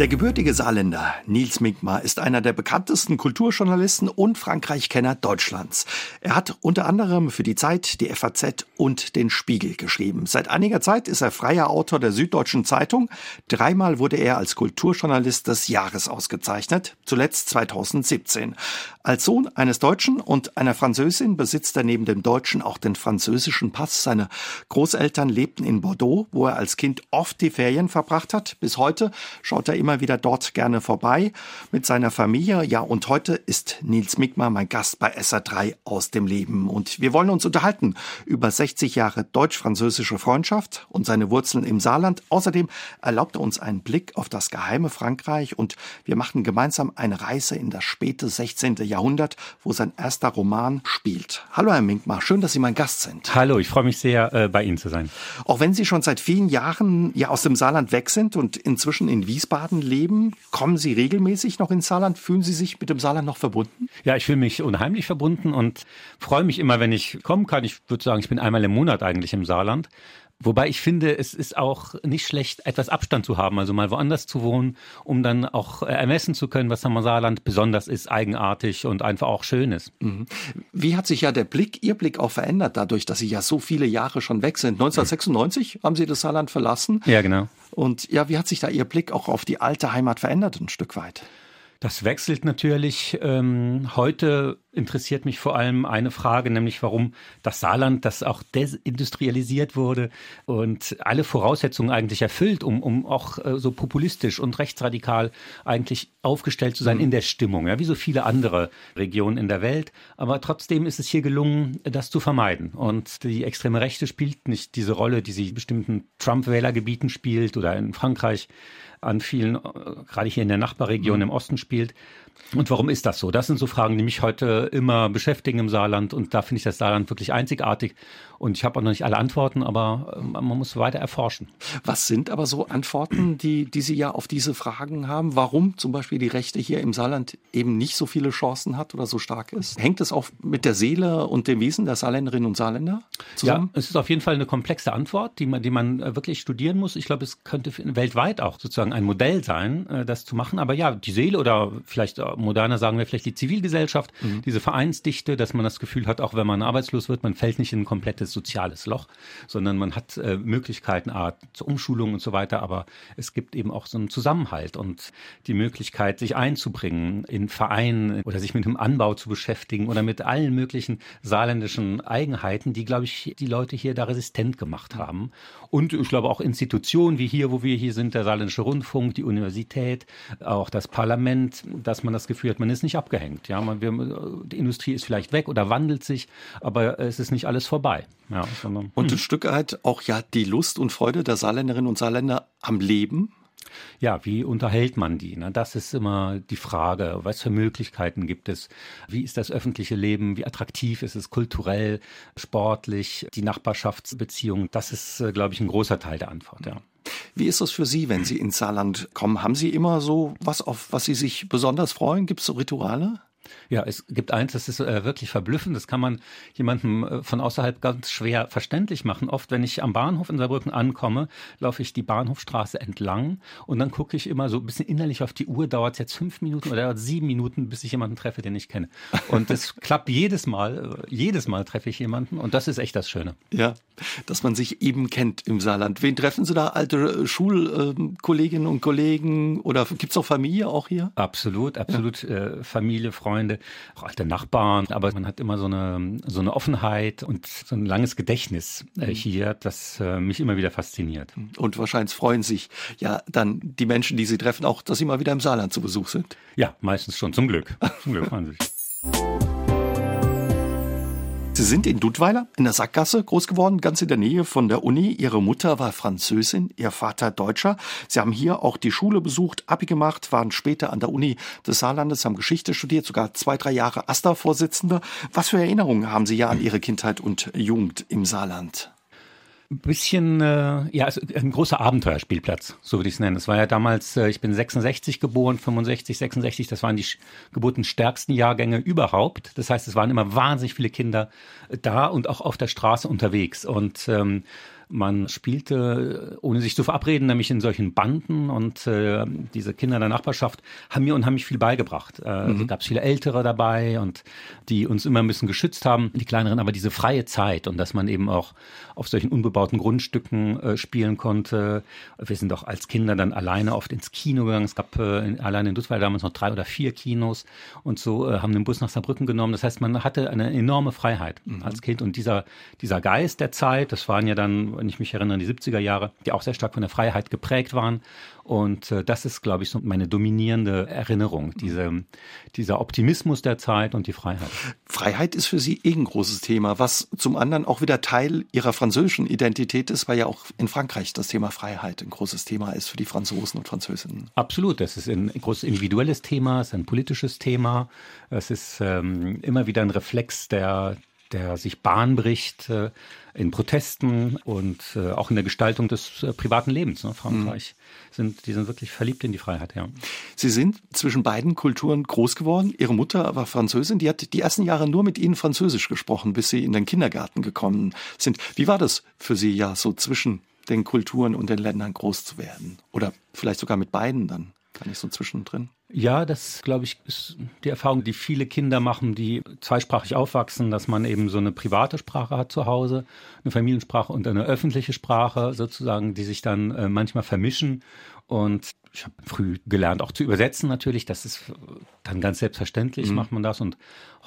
Der gebürtige Saarländer Nils Minkmar ist einer der bekanntesten Kulturjournalisten und Frankreich-Kenner Deutschlands. Er hat unter anderem für die Zeit, die FAZ und den Spiegel geschrieben. Seit einiger Zeit ist er freier Autor der Süddeutschen Zeitung. Dreimal wurde er als Kulturjournalist des Jahres ausgezeichnet, zuletzt 2017. Als Sohn eines Deutschen und einer Französin besitzt er neben dem Deutschen auch den französischen Pass. Seine Großeltern lebten in Bordeaux, wo er als Kind oft die Ferien verbracht hat. Bis heute schaut er immer wieder dort gerne vorbei mit seiner Familie. Ja, und heute ist Nils Mickmar mein Gast bei SA3 aus dem Leben. Und wir wollen uns unterhalten über 60 Jahre deutsch-französische Freundschaft und seine Wurzeln im Saarland. Außerdem erlaubt er uns einen Blick auf das geheime Frankreich und wir machen gemeinsam eine Reise in das späte 16. Jahrhundert, wo sein erster Roman spielt. Hallo Herr Minkmar, schön, dass Sie mein Gast sind. Hallo, ich freue mich sehr, äh, bei Ihnen zu sein. Auch wenn Sie schon seit vielen Jahren ja aus dem Saarland weg sind und inzwischen in Wiesbaden leben, kommen Sie regelmäßig noch ins Saarland? Fühlen Sie sich mit dem Saarland noch verbunden? Ja, ich fühle mich unheimlich verbunden und freue mich immer, wenn ich kommen kann. Ich würde sagen, ich bin einmal im Monat eigentlich im Saarland. Wobei ich finde, es ist auch nicht schlecht, etwas Abstand zu haben, also mal woanders zu wohnen, um dann auch äh, ermessen zu können, was am Saarland besonders ist, eigenartig und einfach auch schön ist. Mhm. Wie hat sich ja der Blick, Ihr Blick auch verändert, dadurch, dass Sie ja so viele Jahre schon weg sind? 1996 mhm. haben Sie das Saarland verlassen. Ja, genau. Und ja, wie hat sich da Ihr Blick auch auf die alte Heimat verändert, ein Stück weit? Das wechselt natürlich. Ähm, heute interessiert mich vor allem eine Frage, nämlich warum das Saarland, das auch desindustrialisiert wurde und alle Voraussetzungen eigentlich erfüllt, um, um auch äh, so populistisch und rechtsradikal eigentlich aufgestellt zu sein mhm. in der Stimmung, ja, wie so viele andere Regionen in der Welt. Aber trotzdem ist es hier gelungen, das zu vermeiden. Und die extreme Rechte spielt nicht diese Rolle, die sie in bestimmten Trump-Wählergebieten spielt oder in Frankreich an vielen, äh, gerade hier in der Nachbarregion mhm. im Osten spielt. Und warum ist das so? Das sind so Fragen, die mich heute immer beschäftigen im Saarland. Und da finde ich das Saarland wirklich einzigartig. Und ich habe auch noch nicht alle Antworten, aber äh, man muss weiter erforschen. Was sind aber so Antworten, die, die Sie ja auf diese Fragen haben? Warum zum Beispiel die Rechte hier im Saarland eben nicht so viele Chancen hat oder so stark ist? Hängt es auch mit der Seele und dem Wesen der Saarländerinnen und Saarländer zusammen? Ja, es ist auf jeden Fall eine komplexe Antwort, die man, die man äh, wirklich studieren muss. Ich glaube, es könnte weltweit auch sozusagen ein Modell sein, äh, das zu machen. Aber ja, die Seele oder vielleicht moderner sagen wir vielleicht die Zivilgesellschaft, mhm. diese Vereinsdichte, dass man das Gefühl hat, auch wenn man arbeitslos wird, man fällt nicht in ein komplettes soziales, soziales Loch, sondern man hat äh, Möglichkeiten, Art zur Umschulung und so weiter, aber es gibt eben auch so einen Zusammenhalt und die Möglichkeit, sich einzubringen in Vereinen oder sich mit dem Anbau zu beschäftigen oder mit allen möglichen saarländischen Eigenheiten, die, glaube ich, die Leute hier da resistent gemacht haben. Und ich glaube auch Institutionen wie hier, wo wir hier sind, der Saarländische Rundfunk, die Universität, auch das Parlament, dass man das Gefühl hat, man ist nicht abgehängt. Ja, man, wir, die Industrie ist vielleicht weg oder wandelt sich, aber es ist nicht alles vorbei. Ja, sondern, und ein hm. Stück weit auch ja die Lust und Freude der Saarländerinnen und Saarländer am Leben. Ja, wie unterhält man die? Ne? Das ist immer die Frage. Was für Möglichkeiten gibt es? Wie ist das öffentliche Leben? Wie attraktiv ist es kulturell, sportlich, die Nachbarschaftsbeziehung? Das ist, äh, glaube ich, ein großer Teil der Antwort, ja. Wie ist das für Sie, wenn Sie ins Saarland kommen? Haben Sie immer so was, auf was Sie sich besonders freuen? Gibt es so Rituale? Ja, es gibt eins, das ist äh, wirklich verblüffend. Das kann man jemandem äh, von außerhalb ganz schwer verständlich machen. Oft, wenn ich am Bahnhof in Saarbrücken ankomme, laufe ich die Bahnhofstraße entlang und dann gucke ich immer so ein bisschen innerlich auf die Uhr. Dauert es jetzt fünf Minuten oder dauert sieben Minuten, bis ich jemanden treffe, den ich kenne. Und das klappt jedes Mal. Äh, jedes Mal treffe ich jemanden und das ist echt das Schöne. Ja, dass man sich eben kennt im Saarland. Wen treffen Sie da? Alte äh, Schulkolleginnen und Kollegen oder gibt es auch Familie auch hier? Absolut, absolut. Ja. Familie, Freunde auch alte Nachbarn, aber man hat immer so eine, so eine Offenheit und so ein langes Gedächtnis äh, mhm. hier, das äh, mich immer wieder fasziniert. Und wahrscheinlich freuen sich ja dann die Menschen, die Sie treffen, auch, dass Sie mal wieder im Saarland zu Besuch sind. Ja, meistens schon, zum Glück. Zum Glück freuen sich. Sie sind in Dudweiler in der Sackgasse groß geworden, ganz in der Nähe von der Uni. Ihre Mutter war Französin, ihr Vater Deutscher. Sie haben hier auch die Schule besucht, Abi gemacht, waren später an der Uni des Saarlandes, haben Geschichte studiert, sogar zwei, drei Jahre AStA-Vorsitzender. Was für Erinnerungen haben Sie ja an Ihre Kindheit und Jugend im Saarland? Ein bisschen, äh, ja, also ein großer Abenteuerspielplatz, so würde ich es nennen. Es war ja damals, äh, ich bin 66 geboren, 65, 66, das waren die geburtenstärksten Jahrgänge überhaupt. Das heißt, es waren immer wahnsinnig viele Kinder da und auch auf der Straße unterwegs. Und ähm, Man spielte, ohne sich zu verabreden, nämlich in solchen Banden und äh, diese Kinder der Nachbarschaft haben mir unheimlich viel beigebracht. Äh, mhm. gab es viele Ältere dabei und die uns immer ein bisschen geschützt haben, die Kleineren, aber diese freie Zeit und dass man eben auch auf solchen unbebauten Grundstücken äh, spielen konnte. Wir sind auch als Kinder dann alleine oft ins Kino gegangen. Es gab äh, in, allein in Dutzweiler damals noch drei oder vier Kinos und so äh, haben den Bus nach Saarbrücken genommen. Das heißt, man hatte eine enorme Freiheit mhm. als Kind und dieser, dieser Geist der Zeit, das waren ja dann wenn ich mich erinnere, die 70er Jahre, die auch sehr stark von der Freiheit geprägt waren. Und äh, das ist, glaube ich, so meine dominierende Erinnerung, diese, dieser Optimismus der Zeit und die Freiheit. Freiheit ist für Sie eh ein großes Thema, was zum anderen auch wieder Teil Ihrer französischen Identität ist, weil ja auch in Frankreich das Thema Freiheit ein großes Thema ist für die Franzosen und Französinnen. Absolut, das ist ein großes individuelles Thema, es ist ein politisches Thema, es ist ähm, immer wieder ein Reflex der, der sich Bahn bricht äh, in Protesten und äh, auch in der Gestaltung des äh, privaten Lebens. Ne? Frankreich mhm. sind, die sind wirklich verliebt in die Freiheit, ja. Sie sind zwischen beiden Kulturen groß geworden. Ihre Mutter war Französin, die hat die ersten Jahre nur mit Ihnen Französisch gesprochen, bis Sie in den Kindergarten gekommen sind. Wie war das für Sie ja so zwischen den Kulturen und den Ländern groß zu werden? Oder vielleicht sogar mit beiden dann? Gar nicht so zwischendrin? Ja, das glaube ich ist die Erfahrung, die viele Kinder machen, die zweisprachig aufwachsen, dass man eben so eine private Sprache hat zu Hause, eine Familiensprache und eine öffentliche Sprache sozusagen, die sich dann äh, manchmal vermischen und ich habe früh gelernt, auch zu übersetzen natürlich. Das ist dann ganz selbstverständlich, mhm. macht man das. Und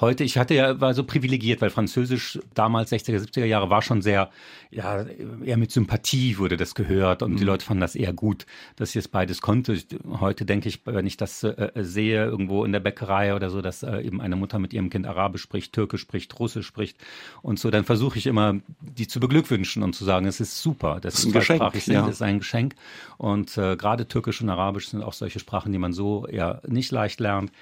heute, ich hatte ja, war so privilegiert, weil Französisch damals, 60er, 70er Jahre, war schon sehr, ja, eher mit Sympathie wurde das gehört und mhm. die Leute fanden das eher gut, dass ich es beides konnte. Heute denke ich, wenn ich das äh, sehe, irgendwo in der Bäckerei oder so, dass äh, eben eine Mutter mit ihrem Kind Arabisch spricht, Türkisch spricht, Russisch spricht und so, dann versuche ich immer, die zu beglückwünschen und zu sagen, es ist super, das, das ist ein Geschenk, sind, ja. ist ein Geschenk. Und äh, gerade Türkisch und Arabisch sind auch solche Sprachen, die man so ja nicht leicht lernt.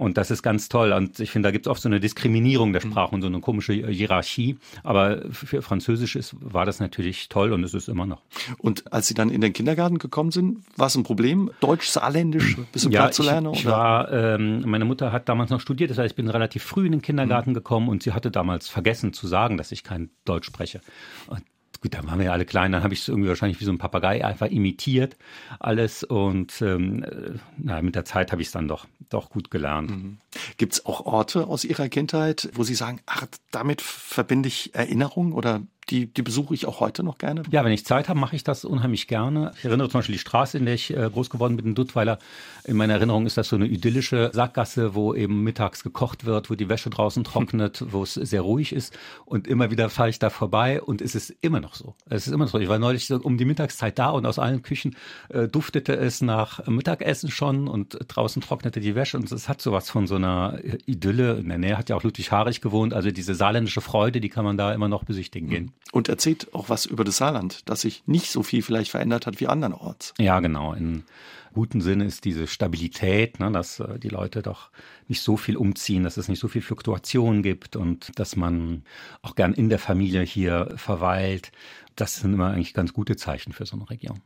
Und das ist ganz toll. Und ich finde, da gibt es oft so eine Diskriminierung der Sprache und so eine komische Hierarchie. Aber für Französisch ist, war das natürlich toll und es ist immer noch. Und als Sie dann in den Kindergarten gekommen sind, war es ein Problem, Deutsch, Saarländisch ein bisschen ja, zu lernen? Ich, ich war, ähm, meine Mutter hat damals noch studiert, das heißt, ich bin relativ früh in den Kindergarten mhm. gekommen und sie hatte damals vergessen zu sagen, dass ich kein Deutsch spreche. Und gut, da waren wir ja alle klein, dann habe ich es irgendwie wahrscheinlich wie so ein Papagei einfach imitiert alles und ähm, na, mit der Zeit habe ich es dann doch, doch gut gelernt. Mhm. Gibt es auch Orte aus Ihrer Kindheit, wo Sie sagen, ach, damit verbinde ich Erinnerungen oder die, die besuche ich auch heute noch gerne. Ja, wenn ich Zeit habe, mache ich das unheimlich gerne. Ich erinnere zum Beispiel die Straße, in der ich äh, groß geworden bin, in Duttweiler. In meiner Erinnerung ist das so eine idyllische Sackgasse, wo eben mittags gekocht wird, wo die Wäsche draußen trocknet, wo es sehr ruhig ist. Und immer wieder fahre ich da vorbei und es ist immer noch so. Es ist immer noch so. Ich war neulich so um die Mittagszeit da und aus allen Küchen äh, duftete es nach Mittagessen schon und draußen trocknete die Wäsche. Und es hat sowas von so einer Idylle. In der Nähe hat ja auch Ludwig Haarig gewohnt. Also diese saarländische Freude, die kann man da immer noch besichtigen gehen und erzählt auch was über das Saarland, das sich nicht so viel vielleicht verändert hat wie andernorts. Ja, genau. In guten Sinne ist diese Stabilität, ne, dass äh, die Leute doch nicht so viel umziehen, dass es nicht so viel Fluktuation gibt und dass man auch gern in der Familie hier verweilt. Das sind immer eigentlich ganz gute Zeichen für so eine Region.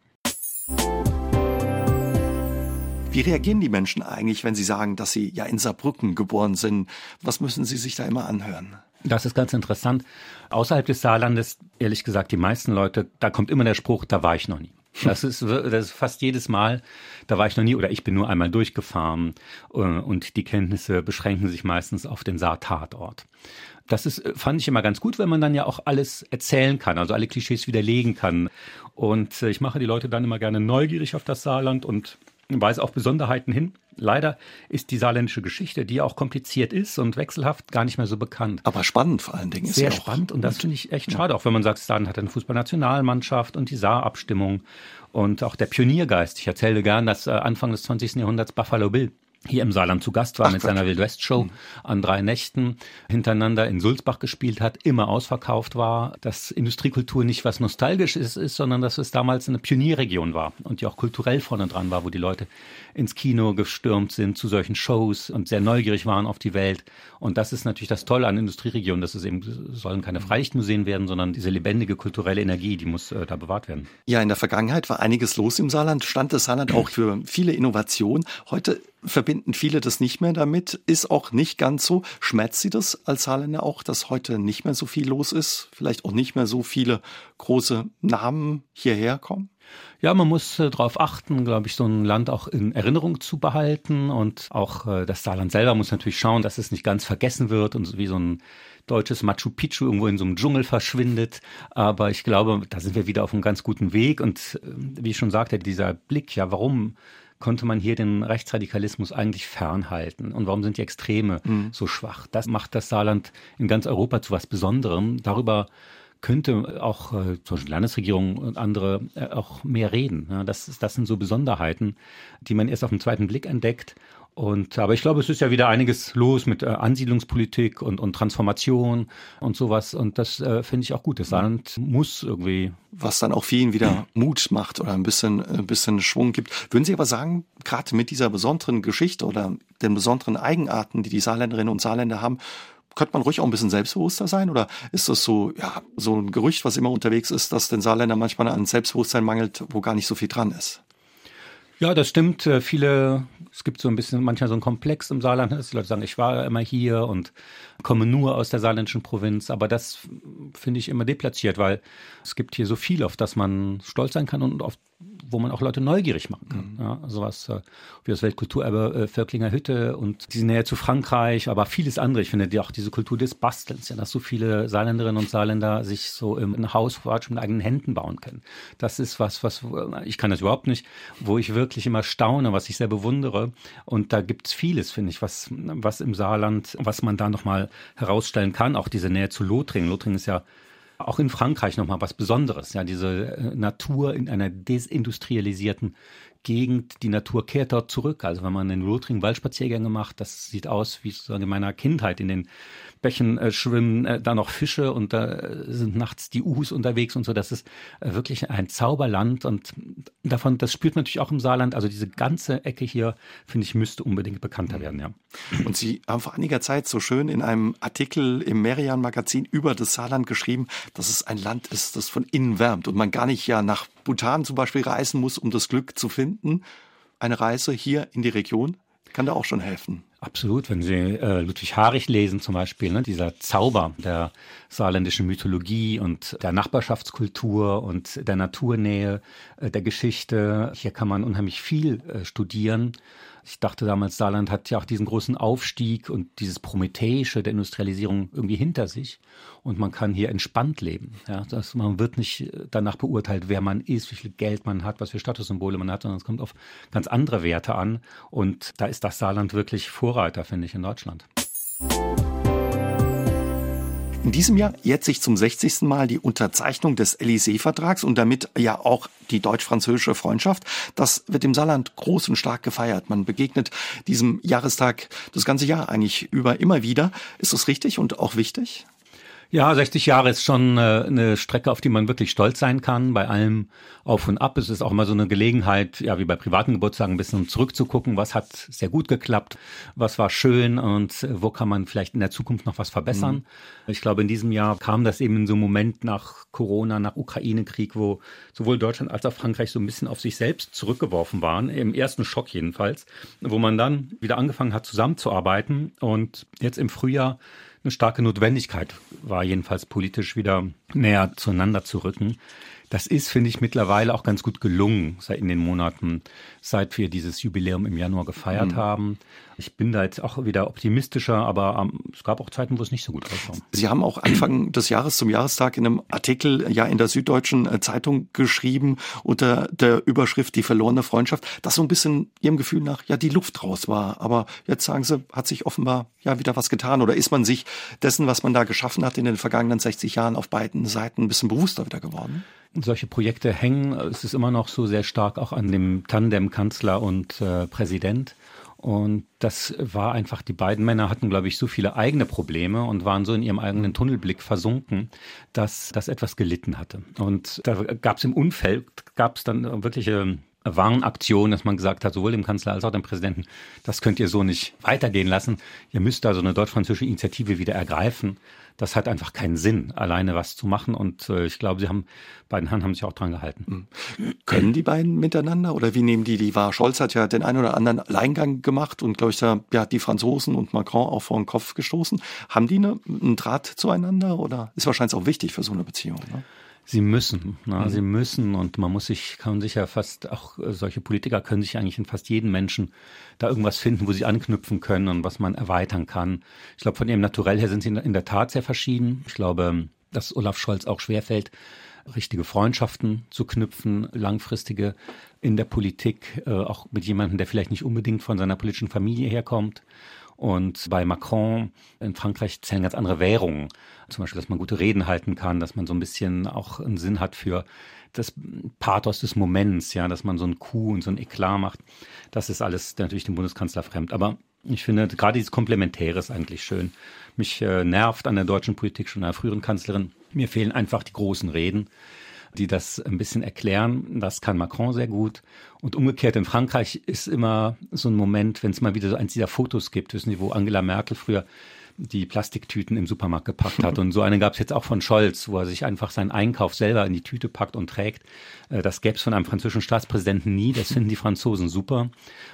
Wie reagieren die Menschen eigentlich, wenn sie sagen, dass sie ja in Saarbrücken geboren sind? Was müssen sie sich da immer anhören? Das ist ganz interessant. Außerhalb des Saarlandes, ehrlich gesagt, die meisten Leute, da kommt immer der Spruch, da war ich noch nie. Das ist, das ist fast jedes Mal, da war ich noch nie oder ich bin nur einmal durchgefahren äh, und die Kenntnisse beschränken sich meistens auf den Saartatort. Das ist, fand ich immer ganz gut, wenn man dann ja auch alles erzählen kann, also alle Klischees widerlegen kann. Und äh, ich mache die Leute dann immer gerne neugierig auf das Saarland und weise auf Besonderheiten hin. Leider ist die saarländische Geschichte, die auch kompliziert ist und wechselhaft, gar nicht mehr so bekannt. Aber spannend vor allen Dingen. Sehr spannend und das finde ich echt schade, auch wenn man sagt, Saarland hat eine Fußballnationalmannschaft und die Saarabstimmung und auch der Pioniergeist. Ich erzähle gern, dass äh, Anfang des 20. Jahrhunderts Buffalo Bill hier im Saarland zu Gast war Ach, mit Gott. seiner Wildwest-Show mhm. an drei Nächten hintereinander in Sulzbach gespielt hat, immer ausverkauft war, dass Industriekultur nicht was Nostalgisches ist, sondern dass es damals eine Pionierregion war und die auch kulturell vorne dran war, wo die Leute ins Kino gestürmt sind zu solchen Shows und sehr neugierig waren auf die Welt. Und das ist natürlich das Tolle an Industrieregionen, dass es eben sollen keine Freilichtmuseen werden, sondern diese lebendige kulturelle Energie, die muss äh, da bewahrt werden. Ja, in der Vergangenheit war einiges los im Saarland, stand das Saarland auch für viele Innovationen. Heute verbinden viele das nicht mehr damit. Ist auch nicht ganz so. Schmerzt Sie das als Saarländer auch, dass heute nicht mehr so viel los ist? Vielleicht auch nicht mehr so viele große Namen hierher kommen? Ja, man muss äh, darauf achten, glaube ich, so ein Land auch in Erinnerung zu behalten. Und auch äh, das Saarland selber muss natürlich schauen, dass es nicht ganz vergessen wird und wie so ein deutsches Machu Picchu irgendwo in so einem Dschungel verschwindet. Aber ich glaube, da sind wir wieder auf einem ganz guten Weg. Und äh, wie ich schon sagte, dieser Blick, ja, warum konnte man hier den Rechtsradikalismus eigentlich fernhalten? Und warum sind die Extreme mhm. so schwach? Das macht das Saarland in ganz Europa zu was Besonderem. Darüber könnte auch äh, zum Beispiel Landesregierung und andere äh, auch mehr reden. Ja, das, das sind so Besonderheiten, die man erst auf den zweiten Blick entdeckt. Und aber ich glaube, es ist ja wieder einiges los mit äh, Ansiedlungspolitik und, und Transformation und sowas. Und das äh, finde ich auch gut. Das Land muss irgendwie. Was dann auch vielen wieder Mut macht oder ein bisschen, ein bisschen Schwung gibt. Würden Sie aber sagen, gerade mit dieser besonderen Geschichte oder den besonderen Eigenarten, die die Saarländerinnen und Saarländer haben, könnte man ruhig auch ein bisschen selbstbewusster sein? Oder ist das so, ja, so ein Gerücht, was immer unterwegs ist, dass den Saarländern manchmal an Selbstbewusstsein mangelt, wo gar nicht so viel dran ist? Ja, das stimmt. Äh, viele, es gibt so ein bisschen manchmal so ein Komplex im Saarland, dass die Leute sagen, ich war immer hier und komme nur aus der saarländischen Provinz. Aber das finde ich immer deplatziert, weil es gibt hier so viel, auf das man stolz sein kann und auf wo man auch Leute neugierig machen kann. Mhm. Ja, sowas äh, wie das Weltkulturerbe äh, Völklinger Hütte und diese Nähe zu Frankreich, aber vieles andere. Ich finde die auch diese Kultur des Bastelns, ja, dass so viele Saarländerinnen und Saarländer sich so im ein Haus mit eigenen Händen bauen können. Das ist was, was ich kann das überhaupt nicht, wo ich wirklich immer staune, was ich sehr bewundere. Und da gibt's vieles, finde ich, was, was im Saarland, was man da nochmal herausstellen kann. Auch diese Nähe zu Lothringen. Lothringen ist ja auch in Frankreich nochmal was Besonderes. Ja, diese äh, Natur in einer desindustrialisierten Gegend, die Natur kehrt dort zurück. Also wenn man in Lothringen Waldspaziergänge macht, das sieht aus wie sozusagen in meiner Kindheit in den Bächen äh, schwimmen äh, da noch Fische und da äh, sind nachts die Uhus unterwegs und so. Das ist äh, wirklich ein Zauberland und davon, das spürt man natürlich auch im Saarland. Also diese ganze Ecke hier, finde ich, müsste unbedingt bekannter werden, ja. Und Sie haben vor einiger Zeit so schön in einem Artikel im Merian Magazin über das Saarland geschrieben, dass es ein Land ist, das von innen wärmt und man gar nicht ja nach Bhutan zum Beispiel reisen muss, um das Glück zu finden. Eine Reise hier in die Region kann da auch schon helfen. Absolut, wenn Sie äh, Ludwig Harich lesen zum Beispiel, ne, dieser Zauber der saarländischen Mythologie und der Nachbarschaftskultur und der Naturnähe, äh, der Geschichte, hier kann man unheimlich viel äh, studieren ich dachte damals, Saarland hat ja auch diesen großen Aufstieg und dieses Prometheische der Industrialisierung irgendwie hinter sich. Und man kann hier entspannt leben. Ja, das, man wird nicht danach beurteilt, wer man ist, wie viel Geld man hat, was für Statussymbole man hat, sondern es kommt auf ganz andere Werte an. Und da ist das Saarland wirklich Vorreiter, finde ich, in Deutschland. In diesem Jahr jährt sich zum 60. Mal die Unterzeichnung des Élysée-Vertrags und damit ja auch die deutsch-französische Freundschaft. Das wird im Saarland groß und stark gefeiert. Man begegnet diesem Jahrestag das ganze Jahr eigentlich über immer wieder. Ist das richtig und auch wichtig? Ja, 60 Jahre ist schon äh, eine Strecke, auf die man wirklich stolz sein kann. Bei allem Auf und Ab. Es ist auch immer so eine Gelegenheit, ja, wie bei privaten Geburtstagen, ein bisschen zurückzugucken, was hat sehr gut geklappt, was war schön und wo kann man vielleicht in der Zukunft noch was verbessern. Mhm. Ich glaube, in diesem Jahr kam das eben in so einem Moment nach Corona, nach Ukraine-Krieg, wo sowohl Deutschland als auch Frankreich so ein bisschen auf sich selbst zurückgeworfen waren, im ersten Schock jedenfalls, wo man dann wieder angefangen hat zusammenzuarbeiten und jetzt im Frühjahr eine starke Notwendigkeit war, jedenfalls politisch wieder näher zueinander zu rücken. Das ist, finde ich, mittlerweile auch ganz gut gelungen seit in den Monaten, seit wir dieses Jubiläum im Januar gefeiert mhm. haben. Ich bin da jetzt auch wieder optimistischer, aber ähm, es gab auch Zeiten, wo es nicht so gut rauskam. Sie haben auch Anfang des Jahres zum Jahrestag in einem Artikel ja in der Süddeutschen äh, Zeitung geschrieben unter der Überschrift Die verlorene Freundschaft, dass so ein bisschen Ihrem Gefühl nach ja die Luft raus war. Aber jetzt sagen Sie, hat sich offenbar ja wieder was getan oder ist man sich dessen, was man da geschaffen hat in den vergangenen 60 Jahren auf beiden Seiten ein bisschen bewusster wieder geworden? Solche Projekte hängen. Es ist immer noch so sehr stark auch an dem Tandem Kanzler und äh, Präsident. Und das war einfach, die beiden Männer hatten, glaube ich, so viele eigene Probleme und waren so in ihrem eigenen Tunnelblick versunken, dass das etwas gelitten hatte. Und da gab es im Umfeld, gab es dann wirkliche Warnaktion, dass man gesagt hat, sowohl dem Kanzler als auch dem Präsidenten, das könnt ihr so nicht weitergehen lassen. Ihr müsst da so eine deutsch-französische Initiative wieder ergreifen. Das hat einfach keinen Sinn, alleine was zu machen. Und äh, ich glaube, sie haben, beiden Herren haben sich auch dran gehalten. Mhm. Können die beiden miteinander oder wie nehmen die die wahr? Scholz hat ja den einen oder anderen Alleingang gemacht und glaube ich, da, ja, die Franzosen und Macron auch vor den Kopf gestoßen. Haben die eine, einen Draht zueinander oder ist wahrscheinlich auch wichtig für so eine Beziehung? Ne? Sie müssen, na, mhm. sie müssen und man muss sich, kann sich ja fast, auch äh, solche Politiker können sich eigentlich in fast jedem Menschen da irgendwas finden, wo sie anknüpfen können und was man erweitern kann. Ich glaube, von ihrem Naturell her sind sie in der Tat sehr verschieden. Ich glaube, dass Olaf Scholz auch schwerfällt, richtige Freundschaften zu knüpfen, langfristige in der Politik, äh, auch mit jemandem, der vielleicht nicht unbedingt von seiner politischen Familie herkommt. Und bei Macron in Frankreich zählen ganz andere Währungen. Zum Beispiel, dass man gute Reden halten kann, dass man so ein bisschen auch einen Sinn hat für das Pathos des Moments, ja, dass man so ein Coup und so ein Eklat macht. Das ist alles natürlich dem Bundeskanzler fremd. Aber ich finde gerade dieses Komplementäre ist eigentlich schön. Mich äh, nervt an der deutschen Politik schon einer früheren Kanzlerin. Mir fehlen einfach die großen Reden die das ein bisschen erklären. Das kann Macron sehr gut. Und umgekehrt in Frankreich ist immer so ein Moment, wenn es mal wieder so eins dieser Fotos gibt, wissen Sie, wo Angela Merkel früher die Plastiktüten im Supermarkt gepackt hat. Und so eine gab es jetzt auch von Scholz, wo er sich einfach seinen Einkauf selber in die Tüte packt und trägt. Äh, das gäbe es von einem französischen Staatspräsidenten nie. Das finden die Franzosen super.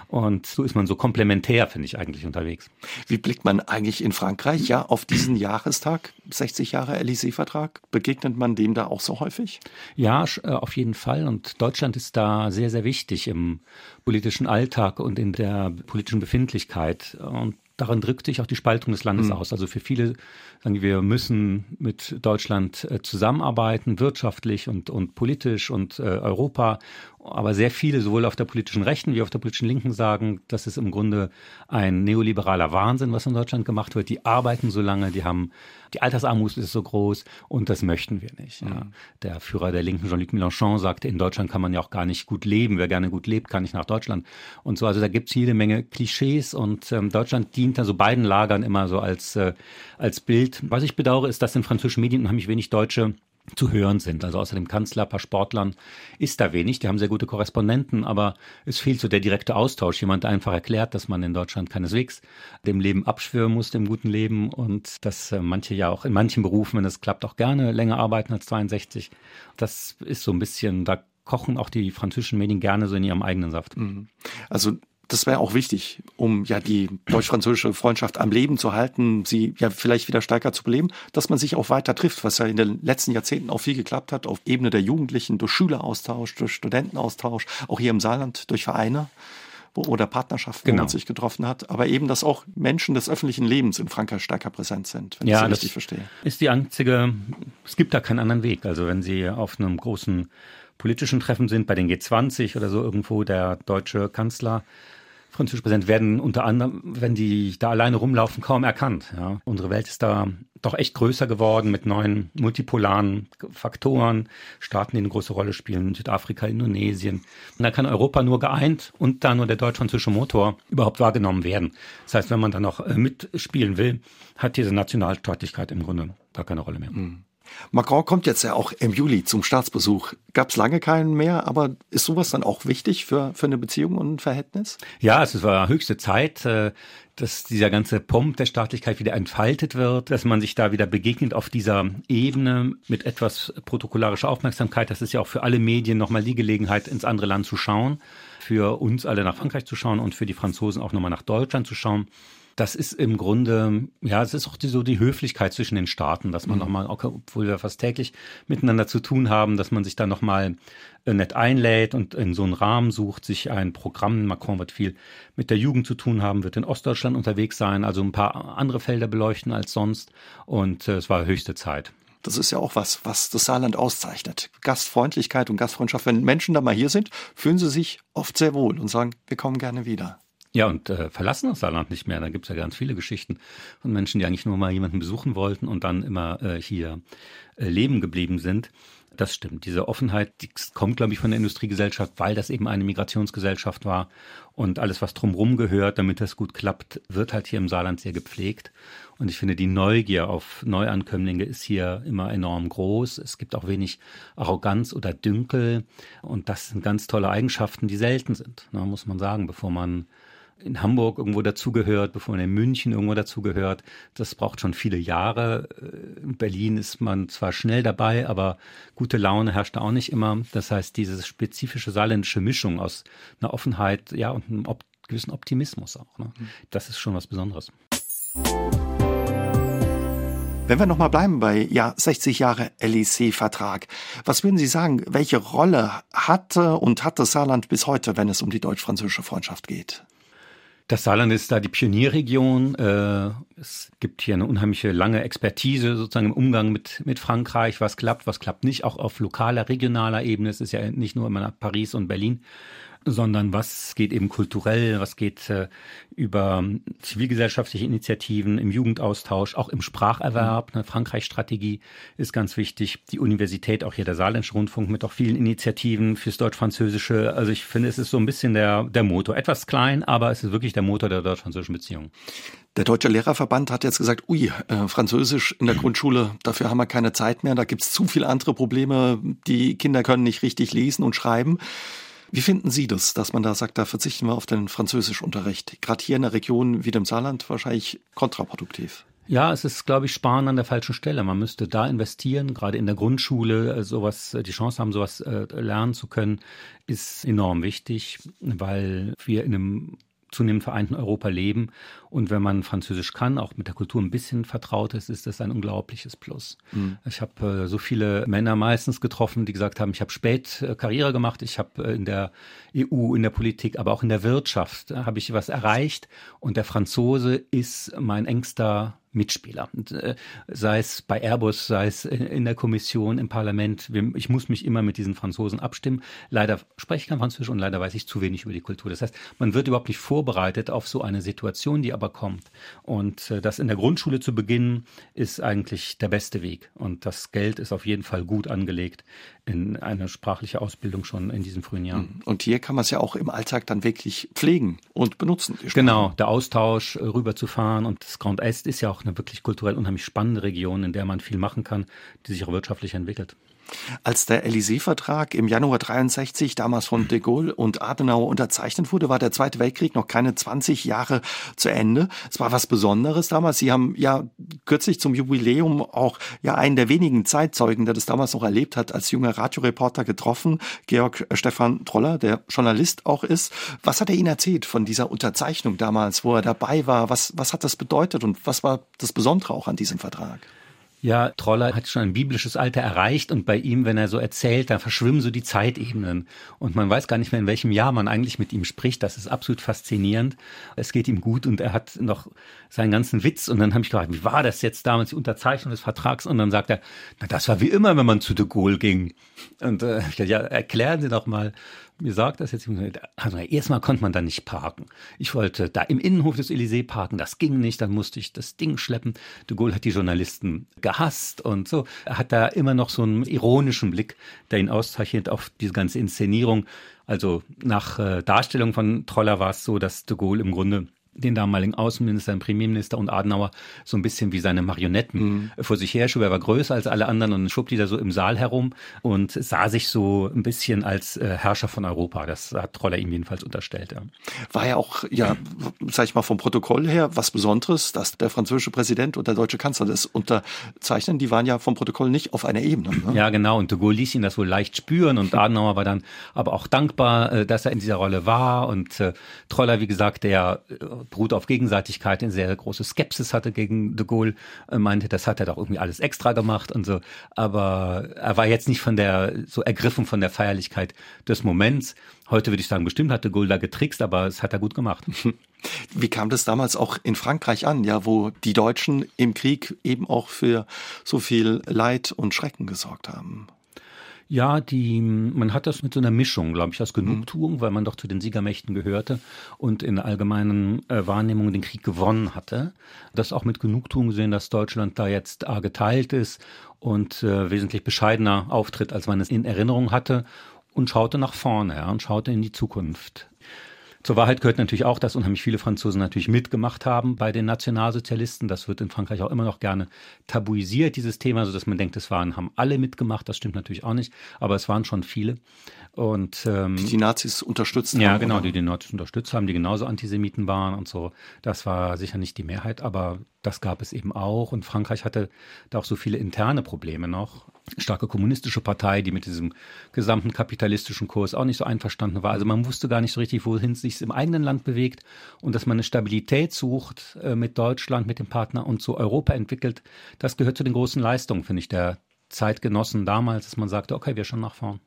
Und so ist man so komplementär, finde ich, eigentlich unterwegs. Wie blickt man eigentlich in Frankreich ja auf diesen Jahrestag, 60 Jahre Élysée-Vertrag? Begegnet man dem da auch so häufig? Ja, äh, auf jeden Fall. Und Deutschland ist da sehr, sehr wichtig im politischen Alltag und in der politischen Befindlichkeit. Und daran drückt sich auch die Spaltung des Landes mhm. aus. Also für viele sagen wir müssen mit Deutschland äh, zusammenarbeiten, wirtschaftlich und, und politisch und äh, Europa. Aber sehr viele, sowohl auf der politischen Rechten wie auf der politischen Linken, sagen, das ist im Grunde ein neoliberaler Wahnsinn, was in Deutschland gemacht wird. Die arbeiten so lange, die haben, die Altersarmut ist so groß und das möchten wir nicht. Mhm. Ja. Der Führer der Linken, Jean-Luc Mélenchon, sagte, in Deutschland kann man ja auch gar nicht gut leben. Wer gerne gut lebt, kann nicht nach Deutschland. Und so, also da gibt es jede Menge Klischees und ähm, Deutschland dient also beiden Lagern immer so als, äh, als Bild. Was ich bedauere, ist, dass in französischen Medien unheimlich wenig Deutsche zu hören sind. Also außer dem Kanzler, paar Sportlern ist da wenig. Die haben sehr gute Korrespondenten, aber es fehlt so der direkte Austausch. Jemand einfach erklärt, dass man in Deutschland keineswegs dem Leben abschwören muss, dem guten Leben und dass äh, manche ja auch in manchen Berufen, wenn es klappt, auch gerne länger arbeiten als 62. Das ist so ein bisschen, da kochen auch die französischen Medien gerne so in ihrem eigenen Saft. Mhm. Also das wäre auch wichtig, um ja die deutsch-französische Freundschaft am Leben zu halten, sie ja vielleicht wieder stärker zu beleben, dass man sich auch weiter trifft, was ja in den letzten Jahrzehnten auch viel geklappt hat, auf Ebene der Jugendlichen, durch Schüleraustausch, durch Studentenaustausch, auch hier im Saarland durch Vereine oder Partnerschaften, genau. wo man sich getroffen hat, aber eben, dass auch Menschen des öffentlichen Lebens in Frankreich stärker präsent sind, wenn ja, ich das richtig verstehe. Ist die einzige, es gibt da keinen anderen Weg. Also wenn Sie auf einem großen politischen Treffen sind, bei den G20 oder so irgendwo der deutsche Kanzler französische Präsident werden unter anderem, wenn die da alleine rumlaufen, kaum erkannt. Ja. Unsere Welt ist da doch echt größer geworden mit neuen multipolaren Faktoren, Staaten, die eine große Rolle spielen, Südafrika, Indonesien. Und da kann Europa nur geeint und da nur der deutsch-französische Motor überhaupt wahrgenommen werden. Das heißt, wenn man dann noch äh, mitspielen will, hat diese Nationalstaatlichkeit im Grunde gar keine Rolle mehr. Mhm. Macron kommt jetzt ja auch im Juli zum Staatsbesuch. Gab es lange keinen mehr, aber ist sowas dann auch wichtig für, für eine Beziehung und ein Verhältnis? Ja, es war höchste Zeit, äh, dass dieser ganze Pomp der Staatlichkeit wieder entfaltet wird, dass man sich da wieder begegnet auf dieser Ebene mit etwas protokollarischer Aufmerksamkeit. Das ist ja auch für alle Medien nochmal die Gelegenheit, ins andere Land zu schauen, für uns alle nach Frankreich zu schauen und für die Franzosen auch nochmal nach Deutschland zu schauen das ist im Grunde, ja, es ist auch die, so die Höflichkeit zwischen den Staaten, dass man mhm. nochmal, obwohl wir fast täglich miteinander zu tun haben, dass man sich da nochmal äh, nett einlädt und in so einen Rahmen sucht, sich ein Programm, Macron wird viel mit der Jugend zu tun haben, wird in Ostdeutschland unterwegs sein, also ein paar andere Felder beleuchten als sonst und äh, es war höchste Zeit. Das ist ja auch was, was das Saarland auszeichnet. Gastfreundlichkeit und Gastfreundschaft. Wenn Menschen da mal hier sind, fühlen sie sich oft sehr wohl und sagen, wir kommen gerne wieder. Ja, und äh, verlassen das Saarland nicht mehr. Da gibt's ja ganz viele Geschichten von Menschen, die eigentlich nur mal jemanden besuchen wollten und dann immer äh, hier äh, leben geblieben sind. Das stimmt. Diese Offenheit, die kommt, glaube ich, von der Industriegesellschaft, weil das eben eine Migrationsgesellschaft war. Und alles, was drumherum gehört, damit das gut klappt, wird halt hier im Saarland sehr gepflegt. Und ich finde, die Neugier auf Neuankömmlinge ist hier immer enorm groß. Es gibt auch wenig Arroganz oder Dünkel. Und das sind ganz tolle Eigenschaften, die selten sind, ne, muss man sagen, bevor man in Hamburg irgendwo dazugehört, bevor man in München irgendwo dazugehört. Das braucht schon viele Jahre. In Berlin ist man zwar schnell dabei, aber gute Laune herrscht auch nicht immer. Das heißt, diese spezifische saarländische Mischung aus einer Offenheit, ja, und einem op gewissen Optimismus auch. Ne? Das ist schon was Besonderes. Wenn wir nochmal bleiben bei ja 60 Jahre LEC-Vertrag, was würden Sie sagen, welche Rolle hatte und hat das Saarland bis heute, wenn es um die deutsch-französische Freundschaft geht? Das Saarland ist da die Pionierregion. Äh, es gibt hier eine unheimliche lange Expertise sozusagen im Umgang mit, mit Frankreich, was klappt, was klappt nicht, auch auf lokaler, regionaler Ebene. Es ist ja nicht nur immer nach Paris und Berlin sondern was geht eben kulturell, was geht äh, über zivilgesellschaftliche Initiativen im Jugendaustausch, auch im Spracherwerb. Eine Frankreich-Strategie ist ganz wichtig. Die Universität, auch hier der Saarländische Rundfunk mit auch vielen Initiativen fürs Deutsch-Französische. Also ich finde, es ist so ein bisschen der, der Motor. Etwas klein, aber es ist wirklich der Motor der deutsch-französischen Beziehung. Der Deutsche Lehrerverband hat jetzt gesagt, ui, äh, Französisch in der Grundschule, dafür haben wir keine Zeit mehr. Da gibt's zu viele andere Probleme. Die Kinder können nicht richtig lesen und schreiben. Wie finden Sie das, dass man da sagt, da verzichten wir auf den Französischunterricht? Gerade hier in der Region wie dem Saarland wahrscheinlich kontraproduktiv. Ja, es ist, glaube ich, Sparen an der falschen Stelle. Man müsste da investieren, gerade in der Grundschule, äh, sowas, äh, die Chance haben, sowas äh, lernen zu können, ist enorm wichtig, weil wir in einem zunehmend vereinten Europa leben. Und wenn man Französisch kann, auch mit der Kultur ein bisschen vertraut ist, ist das ein unglaubliches Plus. Mhm. Ich habe äh, so viele Männer meistens getroffen, die gesagt haben, ich habe spät äh, Karriere gemacht, ich habe äh, in der EU, in der Politik, aber auch in der Wirtschaft habe ich was erreicht. Und der Franzose ist mein engster Mitspieler. Äh, sei es bei Airbus, sei es in der Kommission, im Parlament. Ich muss mich immer mit diesen Franzosen abstimmen. Leider spreche ich kein Französisch und leider weiß ich zu wenig über die Kultur. Das heißt, man wird überhaupt nicht vorbereitet auf so eine Situation, die aber kommt. Und äh, das in der Grundschule zu beginnen, ist eigentlich der beste Weg. Und das Geld ist auf jeden Fall gut angelegt in eine sprachliche Ausbildung schon in diesen frühen Jahren. Mhm. Und hier kann man es ja auch im Alltag dann wirklich pflegen und benutzen. Genau, der Austausch äh, rüber zu fahren und das Grand Est ist ja auch eine wirklich kulturell unheimlich spannende Region, in der man viel machen kann, die sich auch wirtschaftlich entwickelt. Als der Élysée-Vertrag im Januar 63 damals von de Gaulle und Adenauer unterzeichnet wurde, war der Zweite Weltkrieg noch keine 20 Jahre zu Ende. Es war was Besonderes damals. Sie haben ja kürzlich zum Jubiläum auch ja einen der wenigen Zeitzeugen, der das damals noch erlebt hat, als junger Radioreporter getroffen, Georg Stefan Troller, der Journalist auch ist. Was hat er Ihnen erzählt von dieser Unterzeichnung damals, wo er dabei war? Was, was hat das bedeutet und was war das Besondere auch an diesem Vertrag? Ja, Troller hat schon ein biblisches Alter erreicht und bei ihm, wenn er so erzählt, dann verschwimmen so die Zeitebenen und man weiß gar nicht mehr, in welchem Jahr man eigentlich mit ihm spricht. Das ist absolut faszinierend. Es geht ihm gut und er hat noch seinen ganzen Witz und dann habe ich gefragt, wie war das jetzt damals, die Unterzeichnung des Vertrags? Und dann sagt er, na, das war wie immer, wenn man zu de Gaulle ging. Und äh, ja, erklären Sie doch mal, mir sagt das jetzt, also erstmal konnte man da nicht parken. Ich wollte da im Innenhof des Élysées parken, das ging nicht, dann musste ich das Ding schleppen. De Gaulle hat die Journalisten gehasst und so. Er hat da immer noch so einen ironischen Blick, der ihn auszeichnet auf diese ganze Inszenierung. Also nach äh, Darstellung von Troller war es so, dass de Gaulle im Grunde den damaligen Außenminister, den Premierminister und Adenauer so ein bisschen wie seine Marionetten mhm. vor sich her schob. Er war größer als alle anderen und schob die da so im Saal herum und sah sich so ein bisschen als äh, Herrscher von Europa. Das hat Troller ihm jedenfalls unterstellt. Ja. War ja auch, ja, sag ich mal, vom Protokoll her was Besonderes, dass der französische Präsident und der deutsche Kanzler das unterzeichnen. Die waren ja vom Protokoll nicht auf einer Ebene. Ne? Ja, genau. Und de Gaulle ließ ihn das wohl leicht spüren und Adenauer war dann aber auch dankbar, äh, dass er in dieser Rolle war und äh, Troller, wie gesagt, der beruht auf Gegenseitigkeit, eine sehr große Skepsis hatte gegen de Gaulle, äh, meinte, das hat er doch irgendwie alles extra gemacht und so. Aber er war jetzt nicht von der, so ergriffen von der Feierlichkeit des Moments. Heute würde ich sagen, bestimmt hat de Gaulle da getrickst, aber es hat er gut gemacht. Wie kam das damals auch in Frankreich an, ja, wo die Deutschen im Krieg eben auch für so viel Leid und Schrecken gesorgt haben? Ja, die, man hat das mit so einer Mischung, glaube ich, aus Genugtuung, weil man doch zu den Siegermächten gehörte und in der allgemeinen äh, Wahrnehmung den Krieg gewonnen hatte. Das auch mit Genugtuung sehen, dass Deutschland da jetzt A geteilt ist und äh, wesentlich bescheidener auftritt, als man es in Erinnerung hatte und schaute nach vorne ja, und schaute in die Zukunft. Zur Wahrheit gehört natürlich auch, dass unheimlich viele Franzosen natürlich mitgemacht haben bei den Nationalsozialisten. Das wird in Frankreich auch immer noch gerne tabuisiert, dieses Thema, so dass man denkt, es waren, haben alle mitgemacht. Das stimmt natürlich auch nicht, aber es waren schon viele. Und, ähm, die die Nazis unterstützt haben. Ja, genau, oder? die die Nazis unterstützt haben, die genauso Antisemiten waren und so. Das war sicher nicht die Mehrheit, aber das gab es eben auch. Und Frankreich hatte da auch so viele interne Probleme noch. Starke kommunistische Partei, die mit diesem gesamten kapitalistischen Kurs auch nicht so einverstanden war. Also man wusste gar nicht so richtig, wohin es sich im eigenen Land bewegt und dass man eine Stabilität sucht äh, mit Deutschland, mit dem Partner und zu Europa entwickelt. Das gehört zu den großen Leistungen, finde ich, der Zeitgenossen damals, dass man sagte, okay, wir schauen nach vorn.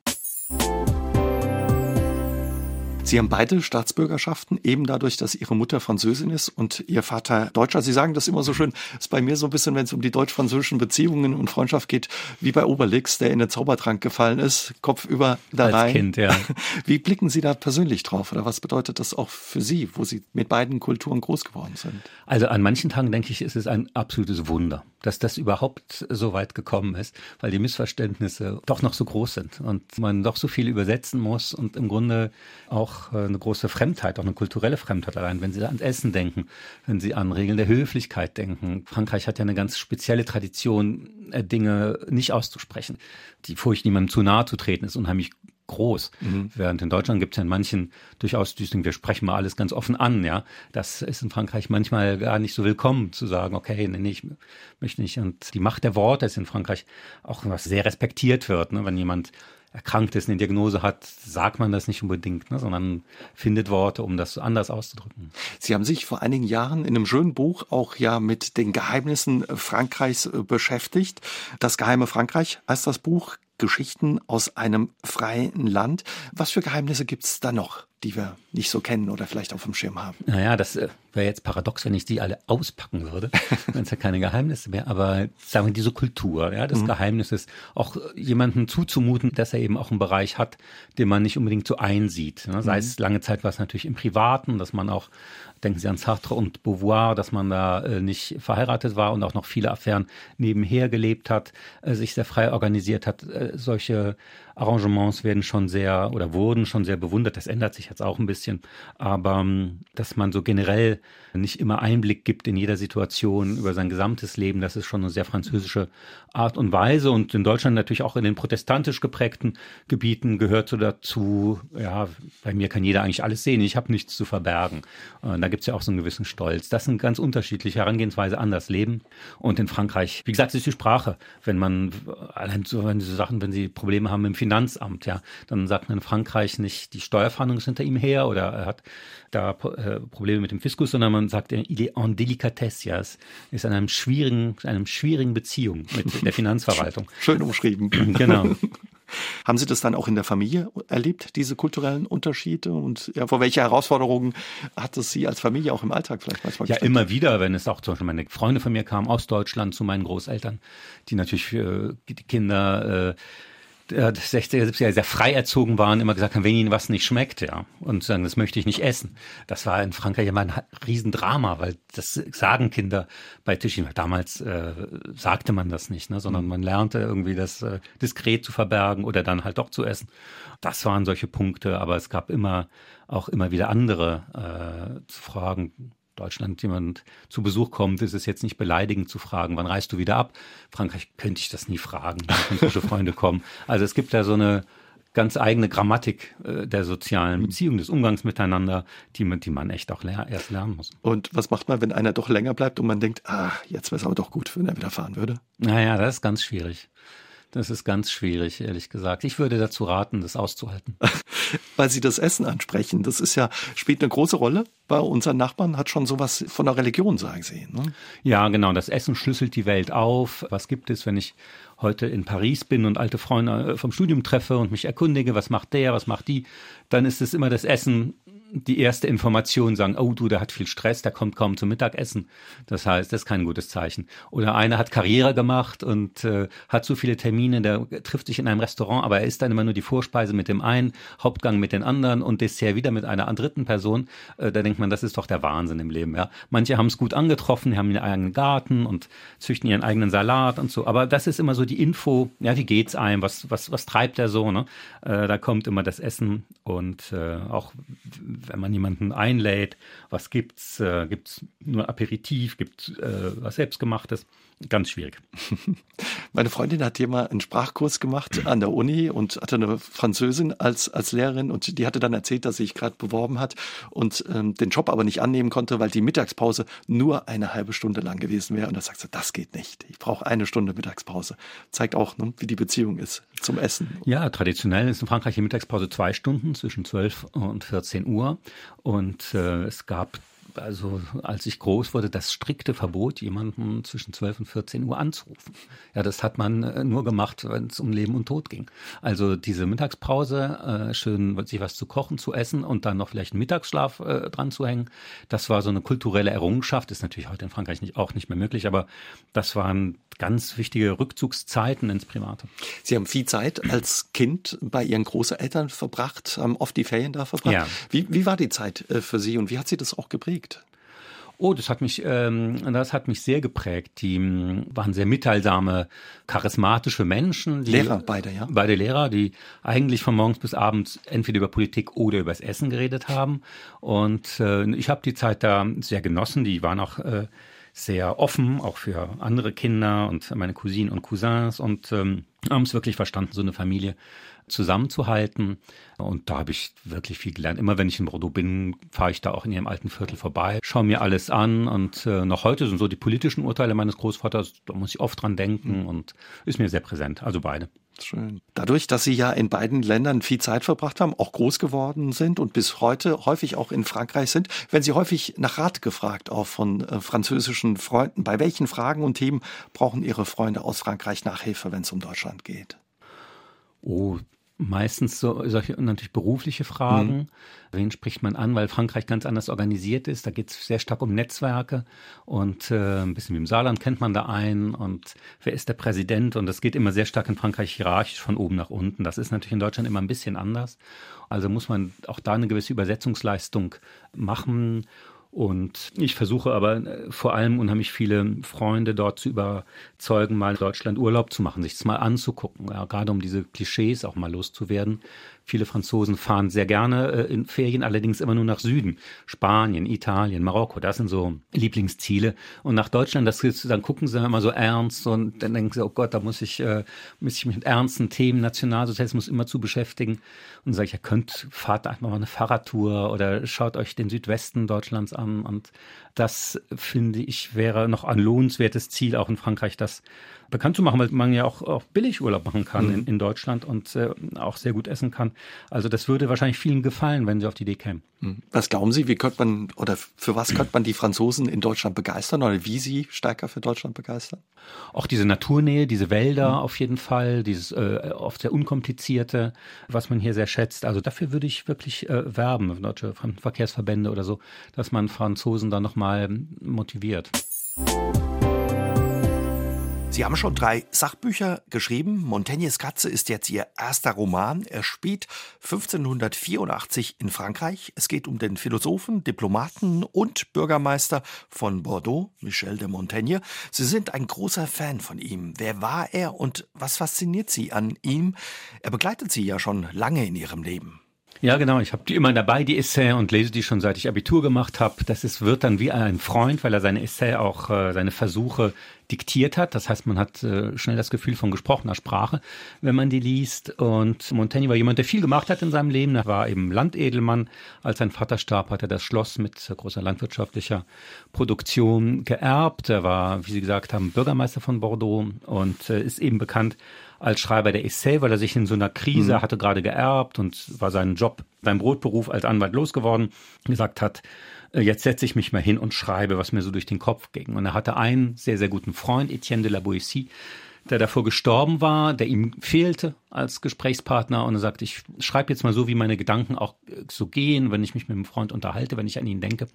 Sie haben beide Staatsbürgerschaften, eben dadurch, dass Ihre Mutter Französin ist und Ihr Vater Deutscher. Sie sagen das immer so schön, ist bei mir so ein bisschen, wenn es um die deutsch-französischen Beziehungen und Freundschaft geht, wie bei Obelix, der in den Zaubertrank gefallen ist, Kopf über da Als rein. Kind, ja. Wie blicken Sie da persönlich drauf oder was bedeutet das auch für Sie, wo Sie mit beiden Kulturen groß geworden sind? Also an manchen Tagen denke ich, ist es ein absolutes Wunder, dass das überhaupt so weit gekommen ist, weil die Missverständnisse doch noch so groß sind und man doch so viel übersetzen muss und im Grunde auch äh, eine große Fremdheit, auch eine kulturelle Fremdheit allein, wenn Sie ans Essen denken, wenn Sie an Regeln der Höflichkeit denken. Frankreich hat ja eine ganz spezielle Tradition, äh, Dinge nicht auszusprechen. Die Furcht, niemandem zu nahe zu treten, ist unheimlich groß. Mhm. Während in Deutschland gibt es ja in manchen durchaus Düsting, wir sprechen mal alles ganz offen an, ja. Das ist in Frankreich manchmal gar nicht so willkommen zu sagen, okay, nee, nee, ich möchte nicht. Und die Macht der Worte ist in Frankreich auch was sehr respektiert wird, ne? wenn jemand erkrankt ist, eine Diagnose hat, sagt man das nicht unbedingt, ne, sondern findet Worte, um das anders auszudrücken. Sie haben sich vor einigen Jahren in einem schönen Buch auch ja mit den Geheimnissen Frankreichs äh, beschäftigt. Das geheime Frankreich heißt das Buch. Geschichten aus einem freien Land. Was für Geheimnisse gibt es da noch? Die wir nicht so kennen oder vielleicht auf dem Schirm haben. Naja, das äh, wäre jetzt paradox, wenn ich die alle auspacken würde. Dann ist ja keine Geheimnisse mehr. Aber sagen wir, diese Kultur, ja, des mhm. Geheimnisses, auch jemanden zuzumuten, dass er eben auch einen Bereich hat, den man nicht unbedingt so einsieht. Ne? Sei mhm. es lange Zeit war es natürlich im Privaten, dass man auch denken Sie an Sartre und Beauvoir, dass man da äh, nicht verheiratet war und auch noch viele Affären nebenher gelebt hat, äh, sich sehr frei organisiert hat. Äh, solche Arrangements werden schon sehr oder wurden schon sehr bewundert. Das ändert sich jetzt auch ein bisschen. Aber ähm, dass man so generell nicht immer Einblick gibt in jeder Situation über sein gesamtes Leben, das ist schon eine sehr französische Art und Weise. Und in Deutschland natürlich auch in den protestantisch geprägten Gebieten gehört so dazu, ja, bei mir kann jeder eigentlich alles sehen, ich habe nichts zu verbergen. Da gibt es ja auch so einen gewissen Stolz. Das sind ganz unterschiedliche Herangehensweise an das Leben. Und in Frankreich, wie gesagt, ist die Sprache. Wenn man, allein so, wenn diese Sachen, wenn sie Probleme haben im Finanzamt, ja, dann sagt man in Frankreich nicht, die Steuerfahndung ist hinter ihm her oder er hat da äh, Probleme mit dem Fiskus, sondern man sagt, il est en délicatesse, ja, es ist in einem schwierigen, einem schwierigen Beziehung mit der Finanzverwaltung. Schön umschrieben. genau. Haben Sie das dann auch in der Familie erlebt, diese kulturellen Unterschiede? Und ja, vor welche Herausforderungen hat es Sie als Familie auch im Alltag vielleicht manchmal Ja, immer wieder, wenn es auch zum Beispiel meine Freunde von mir kamen aus Deutschland zu meinen Großeltern, die natürlich für die Kinder äh, 60er, 70er sehr frei erzogen waren, immer gesagt haben, wenn ihnen was nicht schmeckt, ja, und sagen, das möchte ich nicht essen. Das war in Frankreich immer ein Riesendrama, weil das sagen Kinder bei Tischen. Damals äh, sagte man das nicht, ne, sondern mhm. man lernte irgendwie das äh, diskret zu verbergen oder dann halt doch zu essen. Das waren solche Punkte, aber es gab immer auch immer wieder andere äh, Fragen Deutschland jemand zu Besuch kommt, ist es jetzt nicht beleidigend zu fragen, wann reist du wieder ab? Frankreich könnte ich das nie fragen, wenn frische Freunde kommen. Also es gibt da so eine ganz eigene Grammatik äh, der sozialen Beziehung, des Umgangs miteinander, die man, die man echt auch ler erst lernen muss. Und was macht man, wenn einer doch länger bleibt und man denkt, ah, jetzt wäre es aber doch gut, wenn er wieder fahren würde? Naja, das ist ganz schwierig. Das ist ganz schwierig, ehrlich gesagt. Ich würde dazu raten, das auszuhalten. Weil Sie das Essen ansprechen, das ist ja, spielt eine große Rolle bei unseren Nachbarn, hat schon sowas von der Religion, sagen Sie. Ne? Ja, genau. Das Essen schlüsselt die Welt auf. Was gibt es, wenn ich heute in Paris bin und alte Freunde vom Studium treffe und mich erkundige, was macht der, was macht die, dann ist es immer das Essen die erste Information sagen, oh du, der hat viel Stress, der kommt kaum zum Mittagessen. Das heißt, das ist kein gutes Zeichen. Oder einer hat Karriere gemacht und äh, hat so viele Termine, der trifft sich in einem Restaurant, aber er isst dann immer nur die Vorspeise mit dem einen, Hauptgang mit den anderen und Dessert wieder mit einer dritten Person. Äh, da denkt man, das ist doch der Wahnsinn im Leben. Ja, Manche haben es gut angetroffen, haben ihren eigenen Garten und züchten ihren eigenen Salat und so. Aber das ist immer so die Info, ja, wie geht's einem, was, was, was treibt der so, ne? Äh, da kommt immer das Essen und äh, auch wenn man jemanden einlädt, was gibt's? Äh, gibt's nur Aperitif? Gibt's äh, was selbstgemachtes? Ganz schwierig. Meine Freundin hat hier mal einen Sprachkurs gemacht an der Uni und hatte eine Französin als, als Lehrerin und die hatte dann erzählt, dass sie sich gerade beworben hat und ähm, den Job aber nicht annehmen konnte, weil die Mittagspause nur eine halbe Stunde lang gewesen wäre. Und da sagt sie, das geht nicht. Ich brauche eine Stunde Mittagspause. Zeigt auch, ne, wie die Beziehung ist zum Essen. Ja, traditionell ist in Frankreich die Mittagspause zwei Stunden zwischen 12 und 14 Uhr. Und äh, es gab also als ich groß wurde, das strikte Verbot, jemanden zwischen 12 und 14 Uhr anzurufen. Ja, das hat man äh, nur gemacht, wenn es um Leben und Tod ging. Also diese Mittagspause, äh, schön sich was zu kochen, zu essen und dann noch vielleicht einen Mittagsschlaf äh, dran zu hängen, das war so eine kulturelle Errungenschaft, ist natürlich heute in Frankreich nicht, auch nicht mehr möglich, aber das waren ganz wichtige Rückzugszeiten ins Private. Sie haben viel Zeit als Kind bei Ihren Großeltern verbracht, haben oft die Ferien da verbracht. Ja. Wie, wie war die Zeit für Sie und wie hat Sie das auch geprägt? Oh, das hat mich, ähm, das hat mich sehr geprägt. Die m, waren sehr mitteilsame, charismatische Menschen. Die, Lehrer, beide, ja. Beide Lehrer, die eigentlich von morgens bis abends entweder über Politik oder übers Essen geredet haben. Und äh, ich habe die Zeit da sehr genossen. Die waren auch äh, sehr offen, auch für andere Kinder und meine Cousinen und Cousins und ähm, haben es wirklich verstanden, so eine Familie zusammenzuhalten. Und da habe ich wirklich viel gelernt. Immer wenn ich in Bordeaux bin, fahre ich da auch in ihrem alten Viertel vorbei, schaue mir alles an. Und äh, noch heute sind so die politischen Urteile meines Großvaters, da muss ich oft dran denken mhm. und ist mir sehr präsent. Also beide. Schön. Dadurch, dass Sie ja in beiden Ländern viel Zeit verbracht haben, auch groß geworden sind und bis heute häufig auch in Frankreich sind, werden Sie häufig nach Rat gefragt, auch von äh, französischen Freunden. Bei welchen Fragen und Themen brauchen Ihre Freunde aus Frankreich Nachhilfe, wenn es um Deutschland geht? Oh, meistens so solche natürlich berufliche Fragen. Mhm. Wen spricht man an, weil Frankreich ganz anders organisiert ist. Da geht es sehr stark um Netzwerke und äh, ein bisschen wie im Saarland kennt man da einen und wer ist der Präsident und das geht immer sehr stark in Frankreich hierarchisch von oben nach unten. Das ist natürlich in Deutschland immer ein bisschen anders. Also muss man auch da eine gewisse Übersetzungsleistung machen und ich versuche aber äh, vor allem unheimlich viele Freunde dort zu überzeugen, mal in Deutschland Urlaub zu machen, sich das mal anzugucken, ja, gerade um diese Klischees auch mal loszuwerden. Viele Franzosen fahren sehr gerne äh, in Ferien, allerdings immer nur nach Süden. Spanien, Italien, Marokko, das sind so Lieblingsziele. Und nach Deutschland, das ist, dann gucken sie immer so ernst und dann denken sie, oh Gott, da muss ich, äh, muss ich mich mit ernsten Themen, Nationalsozialismus immer zu beschäftigen. Und sage ich, ja, könnt, fahrt einfach mal eine Fahrradtour oder schaut euch den Südwesten Deutschlands an. Und das finde ich wäre noch ein lohnenswertes Ziel, auch in Frankreich, das bekannt zu machen, weil man ja auch, auch billig Urlaub machen kann mhm. in, in Deutschland und äh, auch sehr gut essen kann. Also das würde wahrscheinlich vielen gefallen, wenn sie auf die Idee kämen. Mhm. Was glauben Sie, wie könnte man oder für was könnte man die Franzosen in Deutschland begeistern oder wie sie stärker für Deutschland begeistern? Auch diese Naturnähe, diese Wälder mhm. auf jeden Fall, dieses äh, oft sehr unkomplizierte, was man hier sehr schätzt. Also dafür würde ich wirklich äh, werben, deutsche Fremdenverkehrsverbände oder so, dass man Franzosen da nochmal motiviert. Sie haben schon drei Sachbücher geschrieben. Montaignes Katze ist jetzt Ihr erster Roman. Er spielt 1584 in Frankreich. Es geht um den Philosophen, Diplomaten und Bürgermeister von Bordeaux, Michel de Montaigne. Sie sind ein großer Fan von ihm. Wer war er und was fasziniert Sie an ihm? Er begleitet Sie ja schon lange in Ihrem Leben. Ja, genau. Ich habe die immer dabei, die Essay, und lese die schon seit ich Abitur gemacht habe. Das ist, wird dann wie ein Freund, weil er seine Essay auch, äh, seine Versuche diktiert hat. Das heißt, man hat äh, schnell das Gefühl von gesprochener Sprache, wenn man die liest. Und Montaigne war jemand, der viel gemacht hat in seinem Leben. Er war eben Landedelmann. Als sein Vater starb, hat er das Schloss mit großer landwirtschaftlicher Produktion geerbt. Er war, wie Sie gesagt haben, Bürgermeister von Bordeaux und äh, ist eben bekannt als Schreiber der Essay, weil er sich in so einer Krise mhm. hatte gerade geerbt und war seinen Job, sein Brotberuf als Anwalt losgeworden, gesagt hat, äh, jetzt setze ich mich mal hin und schreibe, was mir so durch den Kopf ging. Und er hatte einen sehr, sehr guten Freund, Etienne de la Boétie, der davor gestorben war, der ihm fehlte als Gesprächspartner und er sagt, ich schreibe jetzt mal so, wie meine Gedanken auch äh, so gehen, wenn ich mich mit einem Freund unterhalte, wenn ich an ihn denke.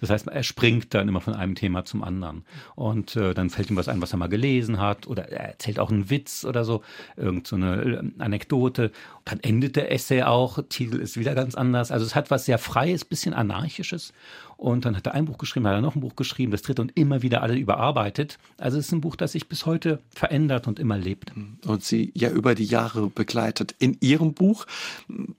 Das heißt, er springt dann immer von einem Thema zum anderen. Und äh, dann fällt ihm was ein, was er mal gelesen hat oder er erzählt auch einen Witz oder so, irgend so äh, Anekdote. Dann endet der Essay auch, Titel ist wieder ganz anders. Also es hat was sehr Freies, bisschen Anarchisches. Und dann hat er ein Buch geschrieben, hat er noch ein Buch geschrieben, das dritte und immer wieder alle überarbeitet. Also es ist ein Buch, das sich bis heute verändert und immer lebt. Und Sie ja über die Jahre begleitet. In Ihrem Buch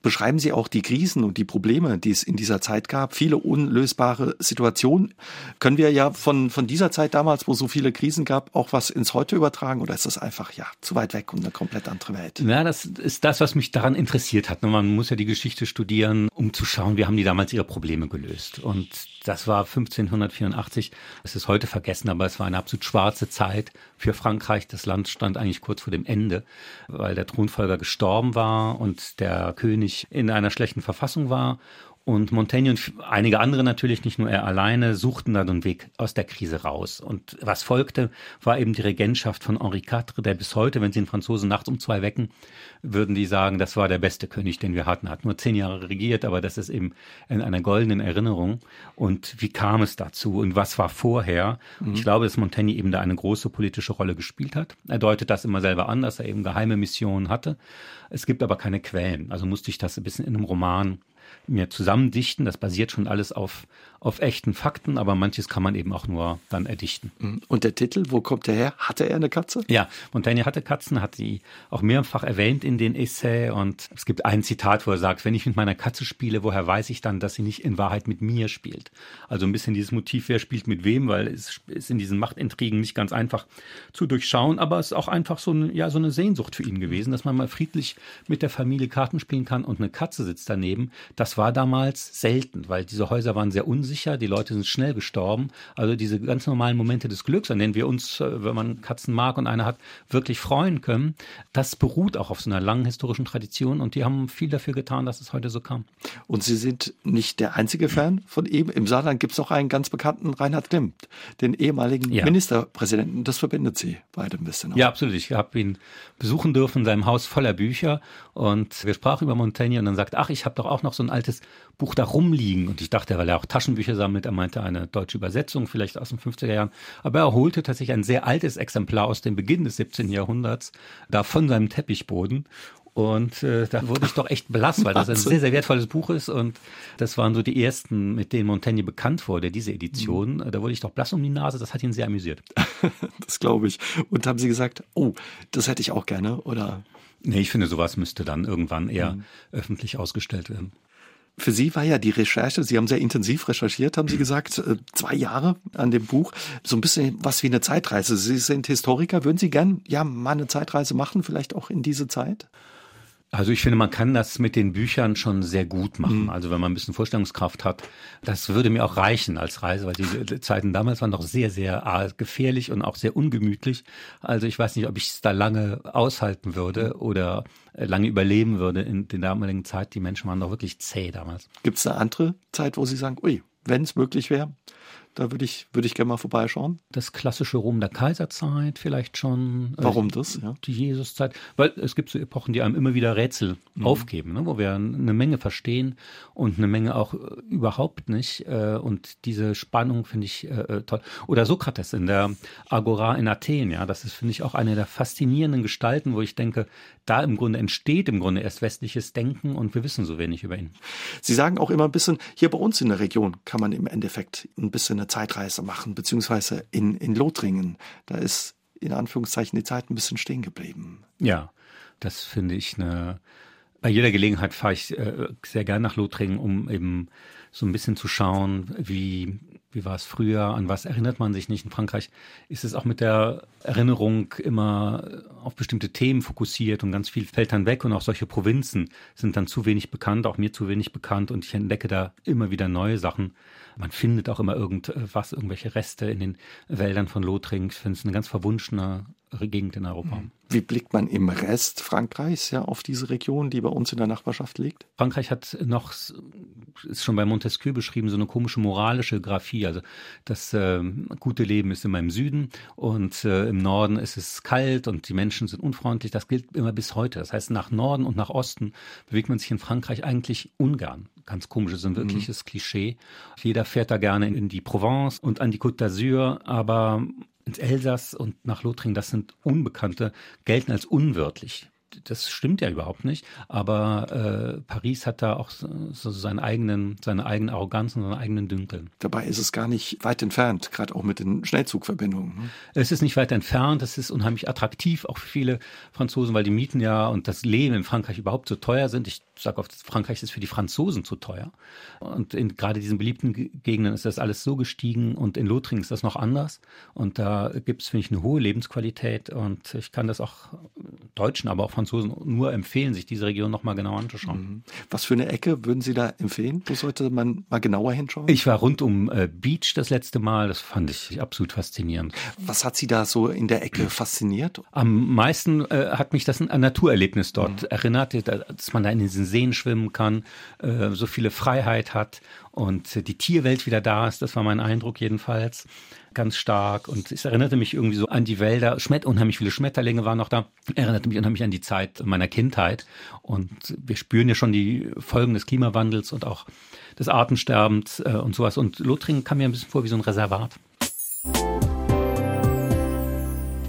beschreiben Sie auch die Krisen und die Probleme, die es in dieser Zeit gab. Viele unlösbare Situationen. Können wir ja von, von dieser Zeit damals, wo so viele Krisen gab, auch was ins Heute übertragen? Oder ist das einfach ja zu weit weg und eine komplett andere Welt? Ja, das ist das, was mich daran interessiert hat. Man muss ja die Geschichte studieren, um zu schauen, wie haben die damals ihre Probleme gelöst. Und das war 1584. Es ist heute vergessen, aber es war eine absolut schwarze Zeit für Frankreich. Das Land stand eigentlich kurz vor dem Ende, weil der Thronfolger gestorben war und der König in einer schlechten Verfassung war und Montaigne und einige andere natürlich, nicht nur er alleine, suchten dann einen Weg aus der Krise raus. Und was folgte, war eben die Regentschaft von Henri IV, der bis heute, wenn sie den Franzosen nachts um zwei wecken, würden die sagen, das war der beste König, den wir hatten. Hat nur zehn Jahre regiert, aber das ist eben in einer goldenen Erinnerung. Und wie kam es dazu und was war vorher? Mhm. Ich glaube, dass Montaigne eben da eine große politische Rolle gespielt hat. Er deutet das immer selber an, dass er eben geheime Missionen hatte. Es gibt aber keine Quellen. Also musste ich das ein bisschen in einem Roman mir zusammendichten. Das basiert schon alles auf, auf echten Fakten, aber manches kann man eben auch nur dann erdichten. Mhm. Und der Titel, wo kommt der her? Hatte er eine Katze? Ja, Montaigne hatte Katzen, hat sie auch mehrfach erwähnt in den Essay und es gibt ein Zitat, wo er sagt, wenn ich mit meiner Katze spiele, woher weiß ich dann, dass sie nicht in Wahrheit mit mir spielt? Also ein bisschen dieses Motiv, wer spielt mit wem, weil es ist in diesen Machtintrigen nicht ganz einfach zu durchschauen, aber es ist auch einfach so eine, ja, so eine Sehnsucht für ihn gewesen, dass man mal friedlich mit der Familie Karten spielen kann und eine Katze sitzt daneben. Das war damals selten, weil diese Häuser waren sehr unsicher, die Leute sind schnell gestorben. Also diese ganz normalen Momente des Glücks, an denen wir uns, äh, wenn man Katzen mag und eine hat, wirklich freuen können, das beruht auch auf so einer langen historischen Tradition und die haben viel dafür getan, dass es heute so kam. Und Sie sind nicht der einzige Fan von ihm. Im Saarland gibt es auch einen ganz bekannten Reinhard Klimt, den ehemaligen ja. Ministerpräsidenten. Das verbindet Sie beide ein bisschen. Auch. Ja, absolut. Ich habe ihn besuchen dürfen in seinem Haus voller Bücher und wir sprachen über Montaigne und dann sagt, ach, ich habe doch auch noch so ein altes Buch da rumliegen. Und ich dachte, weil er auch Taschenbücher sammelt, er meinte eine deutsche Übersetzung, vielleicht aus den 50er Jahren. Aber er holte tatsächlich ein sehr altes Exemplar aus dem Beginn des 17. Jahrhunderts, da von seinem Teppichboden. Und äh, da wurde ich doch echt blass, weil das ein sehr, sehr wertvolles Buch ist. Und das waren so die ersten, mit denen Montaigne bekannt wurde, diese Edition. Mhm. Da wurde ich doch blass um die Nase. Das hat ihn sehr amüsiert. das glaube ich. Und haben Sie gesagt, oh, das hätte ich auch gerne, oder? Nee, ich finde, sowas müsste dann irgendwann eher mhm. öffentlich ausgestellt werden. Für Sie war ja die Recherche, Sie haben sehr intensiv recherchiert, haben Sie gesagt, äh, zwei Jahre an dem Buch, so ein bisschen was wie eine Zeitreise. Sie sind Historiker, würden Sie gern ja mal eine Zeitreise machen, vielleicht auch in diese Zeit? Also ich finde, man kann das mit den Büchern schon sehr gut machen. Mhm. Also wenn man ein bisschen Vorstellungskraft hat, das würde mir auch reichen als Reise, weil die Zeiten damals waren doch sehr, sehr ah, gefährlich und auch sehr ungemütlich. Also ich weiß nicht, ob ich es da lange aushalten würde mhm. oder äh, lange überleben würde in der damaligen Zeit. Die Menschen waren doch wirklich zäh damals. Gibt es eine andere Zeit, wo Sie sagen, ui, wenn es möglich wäre, da würde ich, würde ich gerne mal vorbeischauen. Das klassische Rom der Kaiserzeit vielleicht schon. Äh, Warum das? Ja. Die Jesuszeit. Weil es gibt so Epochen, die einem immer wieder Rätsel mhm. aufgeben, ne? wo wir eine Menge verstehen und eine Menge auch äh, überhaupt nicht. Äh, und diese Spannung finde ich toll. Oder Sokrates in der Agora in Athen. Ja, das ist, finde ich, auch eine der faszinierenden Gestalten, wo ich denke, da im Grunde entsteht im Grunde erst westliches Denken und wir wissen so wenig über ihn. Sie sagen auch immer ein bisschen, hier bei uns in der Region kann man im Endeffekt ein bisschen eine Zeitreise machen, beziehungsweise in, in Lothringen. Da ist in Anführungszeichen die Zeit ein bisschen stehen geblieben. Ja, das finde ich eine. Bei jeder Gelegenheit fahre ich äh, sehr gern nach Lothringen, um eben so ein bisschen zu schauen, wie wie war es früher, an was erinnert man sich nicht. In Frankreich ist es auch mit der Erinnerung immer auf bestimmte Themen fokussiert und ganz viel fällt dann weg und auch solche Provinzen sind dann zu wenig bekannt, auch mir zu wenig bekannt und ich entdecke da immer wieder neue Sachen. Man findet auch immer irgendwas, irgendwelche Reste in den Wäldern von Lothringen. Ich finde es eine ganz verwunschene Gegend in Europa. Mhm. Wie blickt man im Rest Frankreichs ja auf diese Region, die bei uns in der Nachbarschaft liegt? Frankreich hat noch, ist schon bei Montesquieu beschrieben, so eine komische moralische Graphie. Also das äh, gute Leben ist immer im Süden und äh, im Norden ist es kalt und die Menschen sind unfreundlich. Das gilt immer bis heute. Das heißt, nach Norden und nach Osten bewegt man sich in Frankreich eigentlich ungern. Ganz komisch, das ist ein wirkliches mhm. Klischee. Jeder fährt da gerne in die Provence und an die Côte d'Azur, aber ins Elsass und nach Lothringen, das sind Unbekannte, gelten als unwirtlich das stimmt ja überhaupt nicht. Aber äh, Paris hat da auch so, so seinen eigenen, seine eigene Arroganz und seine eigenen Dünkel. Dabei ist es gar nicht weit entfernt, gerade auch mit den Schnellzugverbindungen. Ne? Es ist nicht weit entfernt, es ist unheimlich attraktiv, auch für viele Franzosen, weil die Mieten ja und das Leben in Frankreich überhaupt so teuer sind. Ich sage oft, Frankreich ist für die Franzosen zu teuer. Und in gerade diesen beliebten Gegenden ist das alles so gestiegen und in Lothringen ist das noch anders. Und da gibt es, finde ich, eine hohe Lebensqualität und ich kann das auch Deutschen, aber auch Franzosen Franzosen nur empfehlen, sich diese Region nochmal genauer anzuschauen. Mhm. Was für eine Ecke würden Sie da empfehlen? Wo sollte man mal genauer hinschauen? Ich war rund um äh, Beach das letzte Mal. Das fand ich absolut faszinierend. Was hat Sie da so in der Ecke fasziniert? Am meisten äh, hat mich das ein Naturerlebnis dort mhm. erinnert, dass man da in diesen Seen schwimmen kann, äh, so viele Freiheit hat und die Tierwelt wieder da ist. Das war mein Eindruck jedenfalls ganz stark und es erinnerte mich irgendwie so an die Wälder. Schmet unheimlich viele Schmetterlinge waren noch da. Erinnerte mich unheimlich an die Zeit meiner Kindheit und wir spüren ja schon die Folgen des Klimawandels und auch des Artensterbens äh, und sowas. Und Lothringen kam mir ein bisschen vor wie so ein Reservat.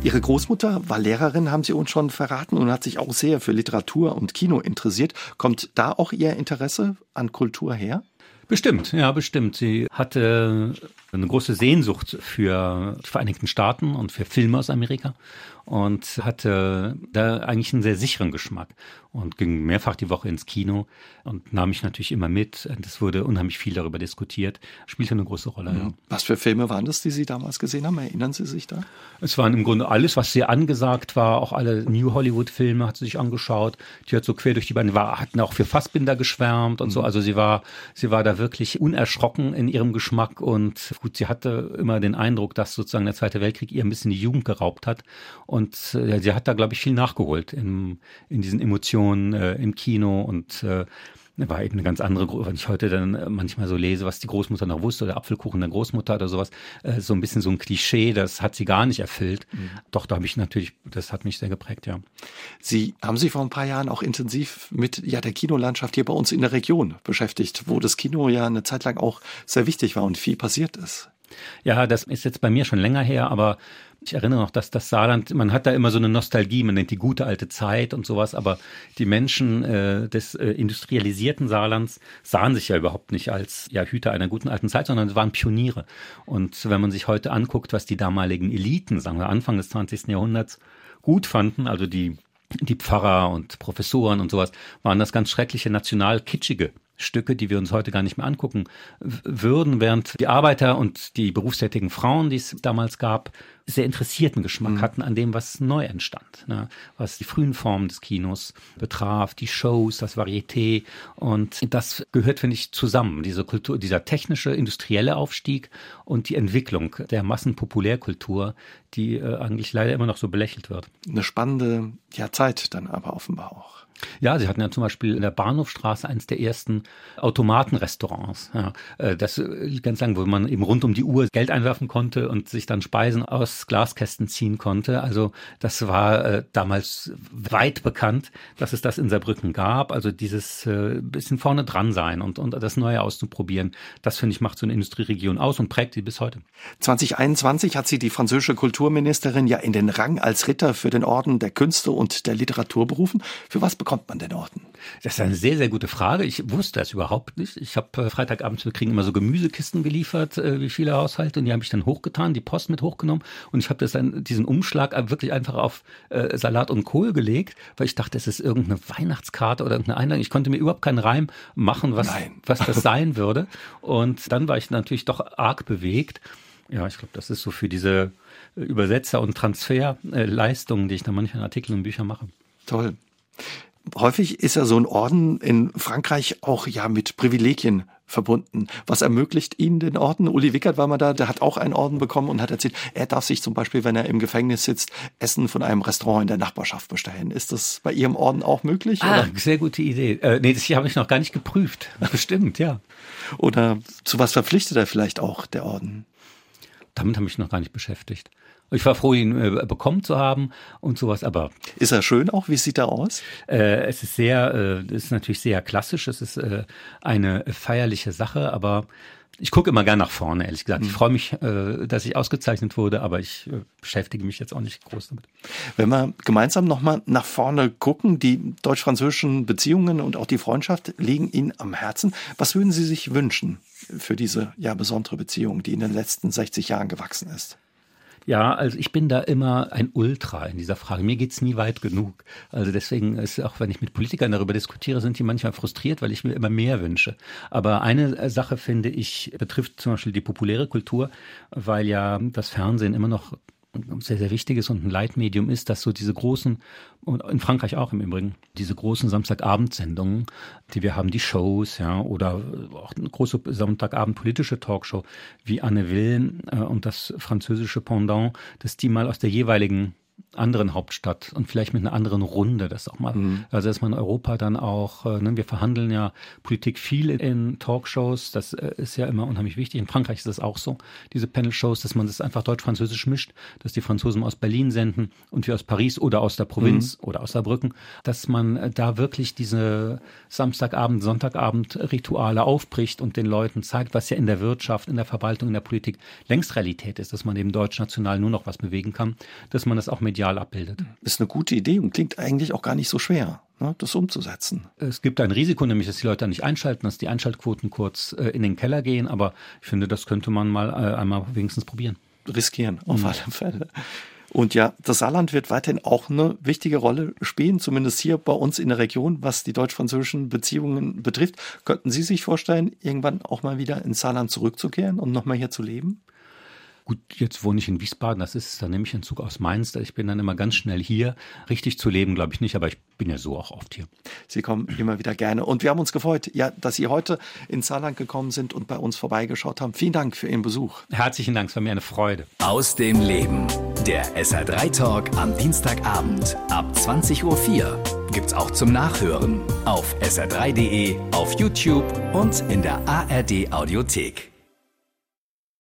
Ihre Großmutter war Lehrerin, haben Sie uns schon verraten, und hat sich auch sehr für Literatur und Kino interessiert. Kommt da auch Ihr Interesse an Kultur her? Bestimmt, ja, bestimmt. Sie hatte eine große Sehnsucht für die Vereinigten Staaten und für Filme aus Amerika und hatte da eigentlich einen sehr sicheren Geschmack und ging mehrfach die Woche ins Kino und nahm mich natürlich immer mit. Es wurde unheimlich viel darüber diskutiert, spielte eine große Rolle. Ja. Was für Filme waren das, die Sie damals gesehen haben? Erinnern Sie sich da? Es waren im Grunde alles, was sehr angesagt war, auch alle New Hollywood-Filme hat sie sich angeschaut. Die hat so quer durch die Beine, war, hatten auch für Fassbinder geschwärmt und mhm. so. Also sie war, sie war da wirklich unerschrocken in ihrem Geschmack und gut, sie hatte immer den Eindruck, dass sozusagen der Zweite Weltkrieg ihr ein bisschen die Jugend geraubt hat und äh, sie hat da, glaube ich, viel nachgeholt in, in diesen Emotionen äh, im Kino und äh, war eben eine ganz andere, wenn ich heute dann äh, manchmal so lese, was die Großmutter noch wusste oder Apfelkuchen der Großmutter oder sowas, äh, so ein bisschen so ein Klischee, das hat sie gar nicht erfüllt. Mhm. Doch, da habe ich natürlich, das hat mich sehr geprägt, ja. Sie haben sich vor ein paar Jahren auch intensiv mit ja, der Kinolandschaft hier bei uns in der Region beschäftigt, wo das Kino ja eine Zeit lang auch sehr wichtig war und viel passiert ist. Ja, das ist jetzt bei mir schon länger her, aber ich erinnere noch, dass das Saarland, man hat da immer so eine Nostalgie, man nennt die gute alte Zeit und sowas, aber die Menschen äh, des äh, industrialisierten Saarlands sahen sich ja überhaupt nicht als ja, Hüter einer guten alten Zeit, sondern waren Pioniere. Und wenn man sich heute anguckt, was die damaligen Eliten, sagen wir Anfang des 20. Jahrhunderts, gut fanden, also die die Pfarrer und Professoren und sowas, waren das ganz schreckliche national kitschige Stücke, die wir uns heute gar nicht mehr angucken würden, während die Arbeiter und die berufstätigen Frauen, die es damals gab, sehr interessierten Geschmack mhm. hatten an dem, was neu entstand, ne? was die frühen Formen des Kinos betraf, die Shows, das Varieté und das gehört, finde ich, zusammen, diese Kultur, dieser technische, industrielle Aufstieg und die Entwicklung der Massenpopulärkultur, die äh, eigentlich leider immer noch so belächelt wird. Eine spannende ja, Zeit dann aber offenbar auch. Ja, sie hatten ja zum Beispiel in der Bahnhofstraße eines der ersten Automatenrestaurants. Ja, äh, das äh, ganz lang, wo man eben rund um die Uhr Geld einwerfen konnte und sich dann Speisen aus Glaskästen ziehen konnte. Also das war äh, damals weit bekannt, dass es das in Saarbrücken gab. Also dieses äh, bisschen vorne dran sein und, und das Neue auszuprobieren, das finde ich macht so eine Industrieregion aus und prägt sie bis heute. 2021 hat sie die französische Kulturministerin ja in den Rang als Ritter für den Orden der Künste und der Literatur berufen. Für was bekommt man den Orden? Das ist eine sehr, sehr gute Frage. Ich wusste das überhaupt nicht. Ich habe äh, Freitagabends, wir kriegen immer so Gemüsekisten geliefert, äh, wie viele Haushalte, und die habe ich dann hochgetan, die Post mit hochgenommen und ich habe das dann, diesen Umschlag wirklich einfach auf äh, Salat und Kohl gelegt, weil ich dachte, es ist irgendeine Weihnachtskarte oder irgendeine Einladung. Ich konnte mir überhaupt keinen Reim machen, was, was das sein würde. Und dann war ich natürlich doch arg bewegt. Ja, ich glaube, das ist so für diese Übersetzer- und Transferleistungen, die ich dann manchmal in Artikeln und Büchern mache. Toll. Häufig ist ja so ein Orden in Frankreich auch ja mit Privilegien verbunden. Was ermöglicht Ihnen den Orden? Uli Wickert war mal da, der hat auch einen Orden bekommen und hat erzählt, er darf sich zum Beispiel, wenn er im Gefängnis sitzt, Essen von einem Restaurant in der Nachbarschaft bestellen. Ist das bei Ihrem Orden auch möglich? Ah, oder? sehr gute Idee. Äh, nee, das habe ich noch gar nicht geprüft. Bestimmt, ja. Oder zu was verpflichtet er vielleicht auch, der Orden? Damit habe ich noch gar nicht beschäftigt. Ich war froh, ihn äh, bekommen zu haben und sowas, aber. Ist er schön auch? Wie sieht er aus? Äh, es ist sehr, äh, es ist natürlich sehr klassisch. Es ist äh, eine feierliche Sache, aber ich gucke immer gern nach vorne, ehrlich gesagt. Ich hm. freue mich, äh, dass ich ausgezeichnet wurde, aber ich äh, beschäftige mich jetzt auch nicht groß damit. Wenn wir gemeinsam nochmal nach vorne gucken, die deutsch-französischen Beziehungen und auch die Freundschaft liegen Ihnen am Herzen. Was würden Sie sich wünschen für diese ja besondere Beziehung, die in den letzten 60 Jahren gewachsen ist? Ja, also ich bin da immer ein Ultra in dieser Frage. Mir geht's nie weit genug. Also deswegen ist auch, wenn ich mit Politikern darüber diskutiere, sind die manchmal frustriert, weil ich mir immer mehr wünsche. Aber eine Sache finde ich betrifft zum Beispiel die populäre Kultur, weil ja das Fernsehen immer noch sehr, sehr wichtiges und ein Leitmedium ist, dass so diese großen, und in Frankreich auch im Übrigen, diese großen Samstagabendsendungen, die wir haben, die Shows, ja, oder auch eine große Samstagabend politische Talkshow wie Anne Will äh, und das französische Pendant, dass die mal aus der jeweiligen anderen Hauptstadt und vielleicht mit einer anderen Runde das auch mal. Mhm. Also dass man Europa dann auch, äh, ne, wir verhandeln ja Politik viel in Talkshows, das äh, ist ja immer unheimlich wichtig. In Frankreich ist das auch so, diese Panel-Shows, dass man das einfach deutsch-französisch mischt, dass die Franzosen aus Berlin senden und wir aus Paris oder aus der Provinz mhm. oder aus Saarbrücken, dass man äh, da wirklich diese Samstagabend, Sonntagabend-Rituale aufbricht und den Leuten zeigt, was ja in der Wirtschaft, in der Verwaltung, in der Politik längst Realität ist, dass man eben deutsch-national nur noch was bewegen kann, dass man das auch medial abbildet. Ist eine gute Idee und klingt eigentlich auch gar nicht so schwer, ne, das umzusetzen. Es gibt ein Risiko, nämlich, dass die Leute nicht einschalten, dass die Einschaltquoten kurz äh, in den Keller gehen, aber ich finde, das könnte man mal äh, einmal wenigstens probieren. Riskieren, auf mhm. alle Fälle. Und ja, das Saarland wird weiterhin auch eine wichtige Rolle spielen, zumindest hier bei uns in der Region, was die deutsch-französischen Beziehungen betrifft. Könnten Sie sich vorstellen, irgendwann auch mal wieder ins Saarland zurückzukehren und nochmal hier zu leben? Gut, jetzt wohne ich in Wiesbaden, das ist, dann nehme ich einen Zug aus Mainz, ich bin dann immer ganz schnell hier. Richtig zu leben, glaube ich nicht, aber ich bin ja so auch oft hier. Sie kommen immer wieder gerne. Und wir haben uns gefreut, ja, dass Sie heute ins Saarland gekommen sind und bei uns vorbeigeschaut haben. Vielen Dank für Ihren Besuch. Herzlichen Dank, es war mir eine Freude. Aus dem Leben. Der SR3 Talk am Dienstagabend ab 20.04 Uhr gibt's auch zum Nachhören auf sr3.de, auf YouTube und in der ARD Audiothek.